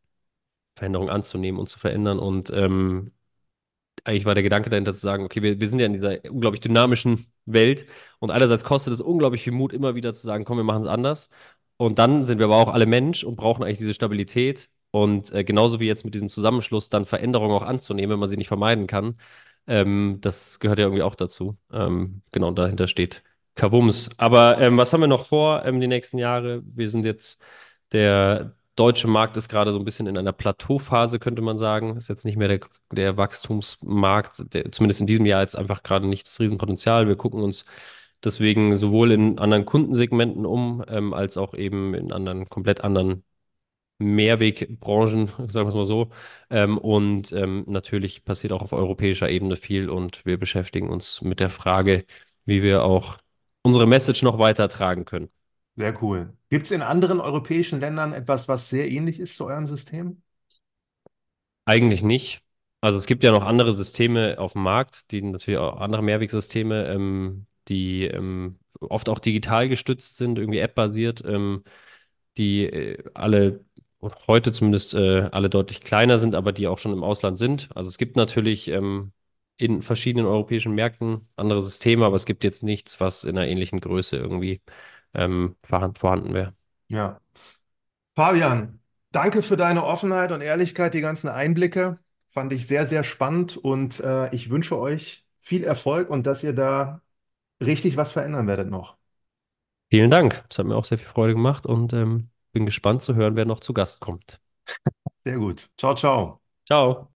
Veränderung anzunehmen und zu verändern. Und ähm, eigentlich war der Gedanke dahinter zu sagen, okay, wir, wir sind ja in dieser unglaublich dynamischen Welt und einerseits kostet es unglaublich viel Mut, immer wieder zu sagen, komm, wir machen es anders. Und dann sind wir aber auch alle Mensch und brauchen eigentlich diese Stabilität und äh, genauso wie jetzt mit diesem Zusammenschluss dann Veränderungen auch anzunehmen, wenn man sie nicht vermeiden kann. Ähm, das gehört ja irgendwie auch dazu. Ähm, genau, dahinter steht Kabums. Aber ähm, was haben wir noch vor ähm, die nächsten Jahre? Wir sind jetzt der deutsche Markt ist gerade so ein bisschen in einer Plateauphase, könnte man sagen. Ist jetzt nicht mehr der, der Wachstumsmarkt, der, zumindest in diesem Jahr jetzt einfach gerade nicht das Riesenpotenzial. Wir gucken uns deswegen sowohl in anderen Kundensegmenten um, ähm, als auch eben in anderen, komplett anderen Mehrwegbranchen, sagen wir es mal so. Ähm, und ähm, natürlich passiert auch auf europäischer Ebene viel und wir beschäftigen uns mit der Frage, wie wir auch unsere Message noch weiter tragen können. Sehr cool. Gibt es in anderen europäischen Ländern etwas, was sehr ähnlich ist zu eurem System? Eigentlich nicht. Also es gibt ja noch andere Systeme auf dem Markt, die natürlich auch andere Mehrwegsysteme, ähm, die ähm, oft auch digital gestützt sind, irgendwie App-basiert, ähm, die äh, alle heute zumindest äh, alle deutlich kleiner sind, aber die auch schon im Ausland sind. Also es gibt natürlich ähm, in verschiedenen europäischen Märkten andere Systeme, aber es gibt jetzt nichts, was in einer ähnlichen Größe irgendwie ähm, vorhanden, wäre. Ja. Fabian, danke für deine Offenheit und Ehrlichkeit, die ganzen Einblicke. Fand ich sehr, sehr spannend und äh, ich wünsche euch viel Erfolg und dass ihr da richtig was verändern werdet noch. Vielen Dank. Es hat mir auch sehr viel Freude gemacht und ähm, bin gespannt zu hören, wer noch zu Gast kommt. Sehr gut. Ciao, ciao. Ciao.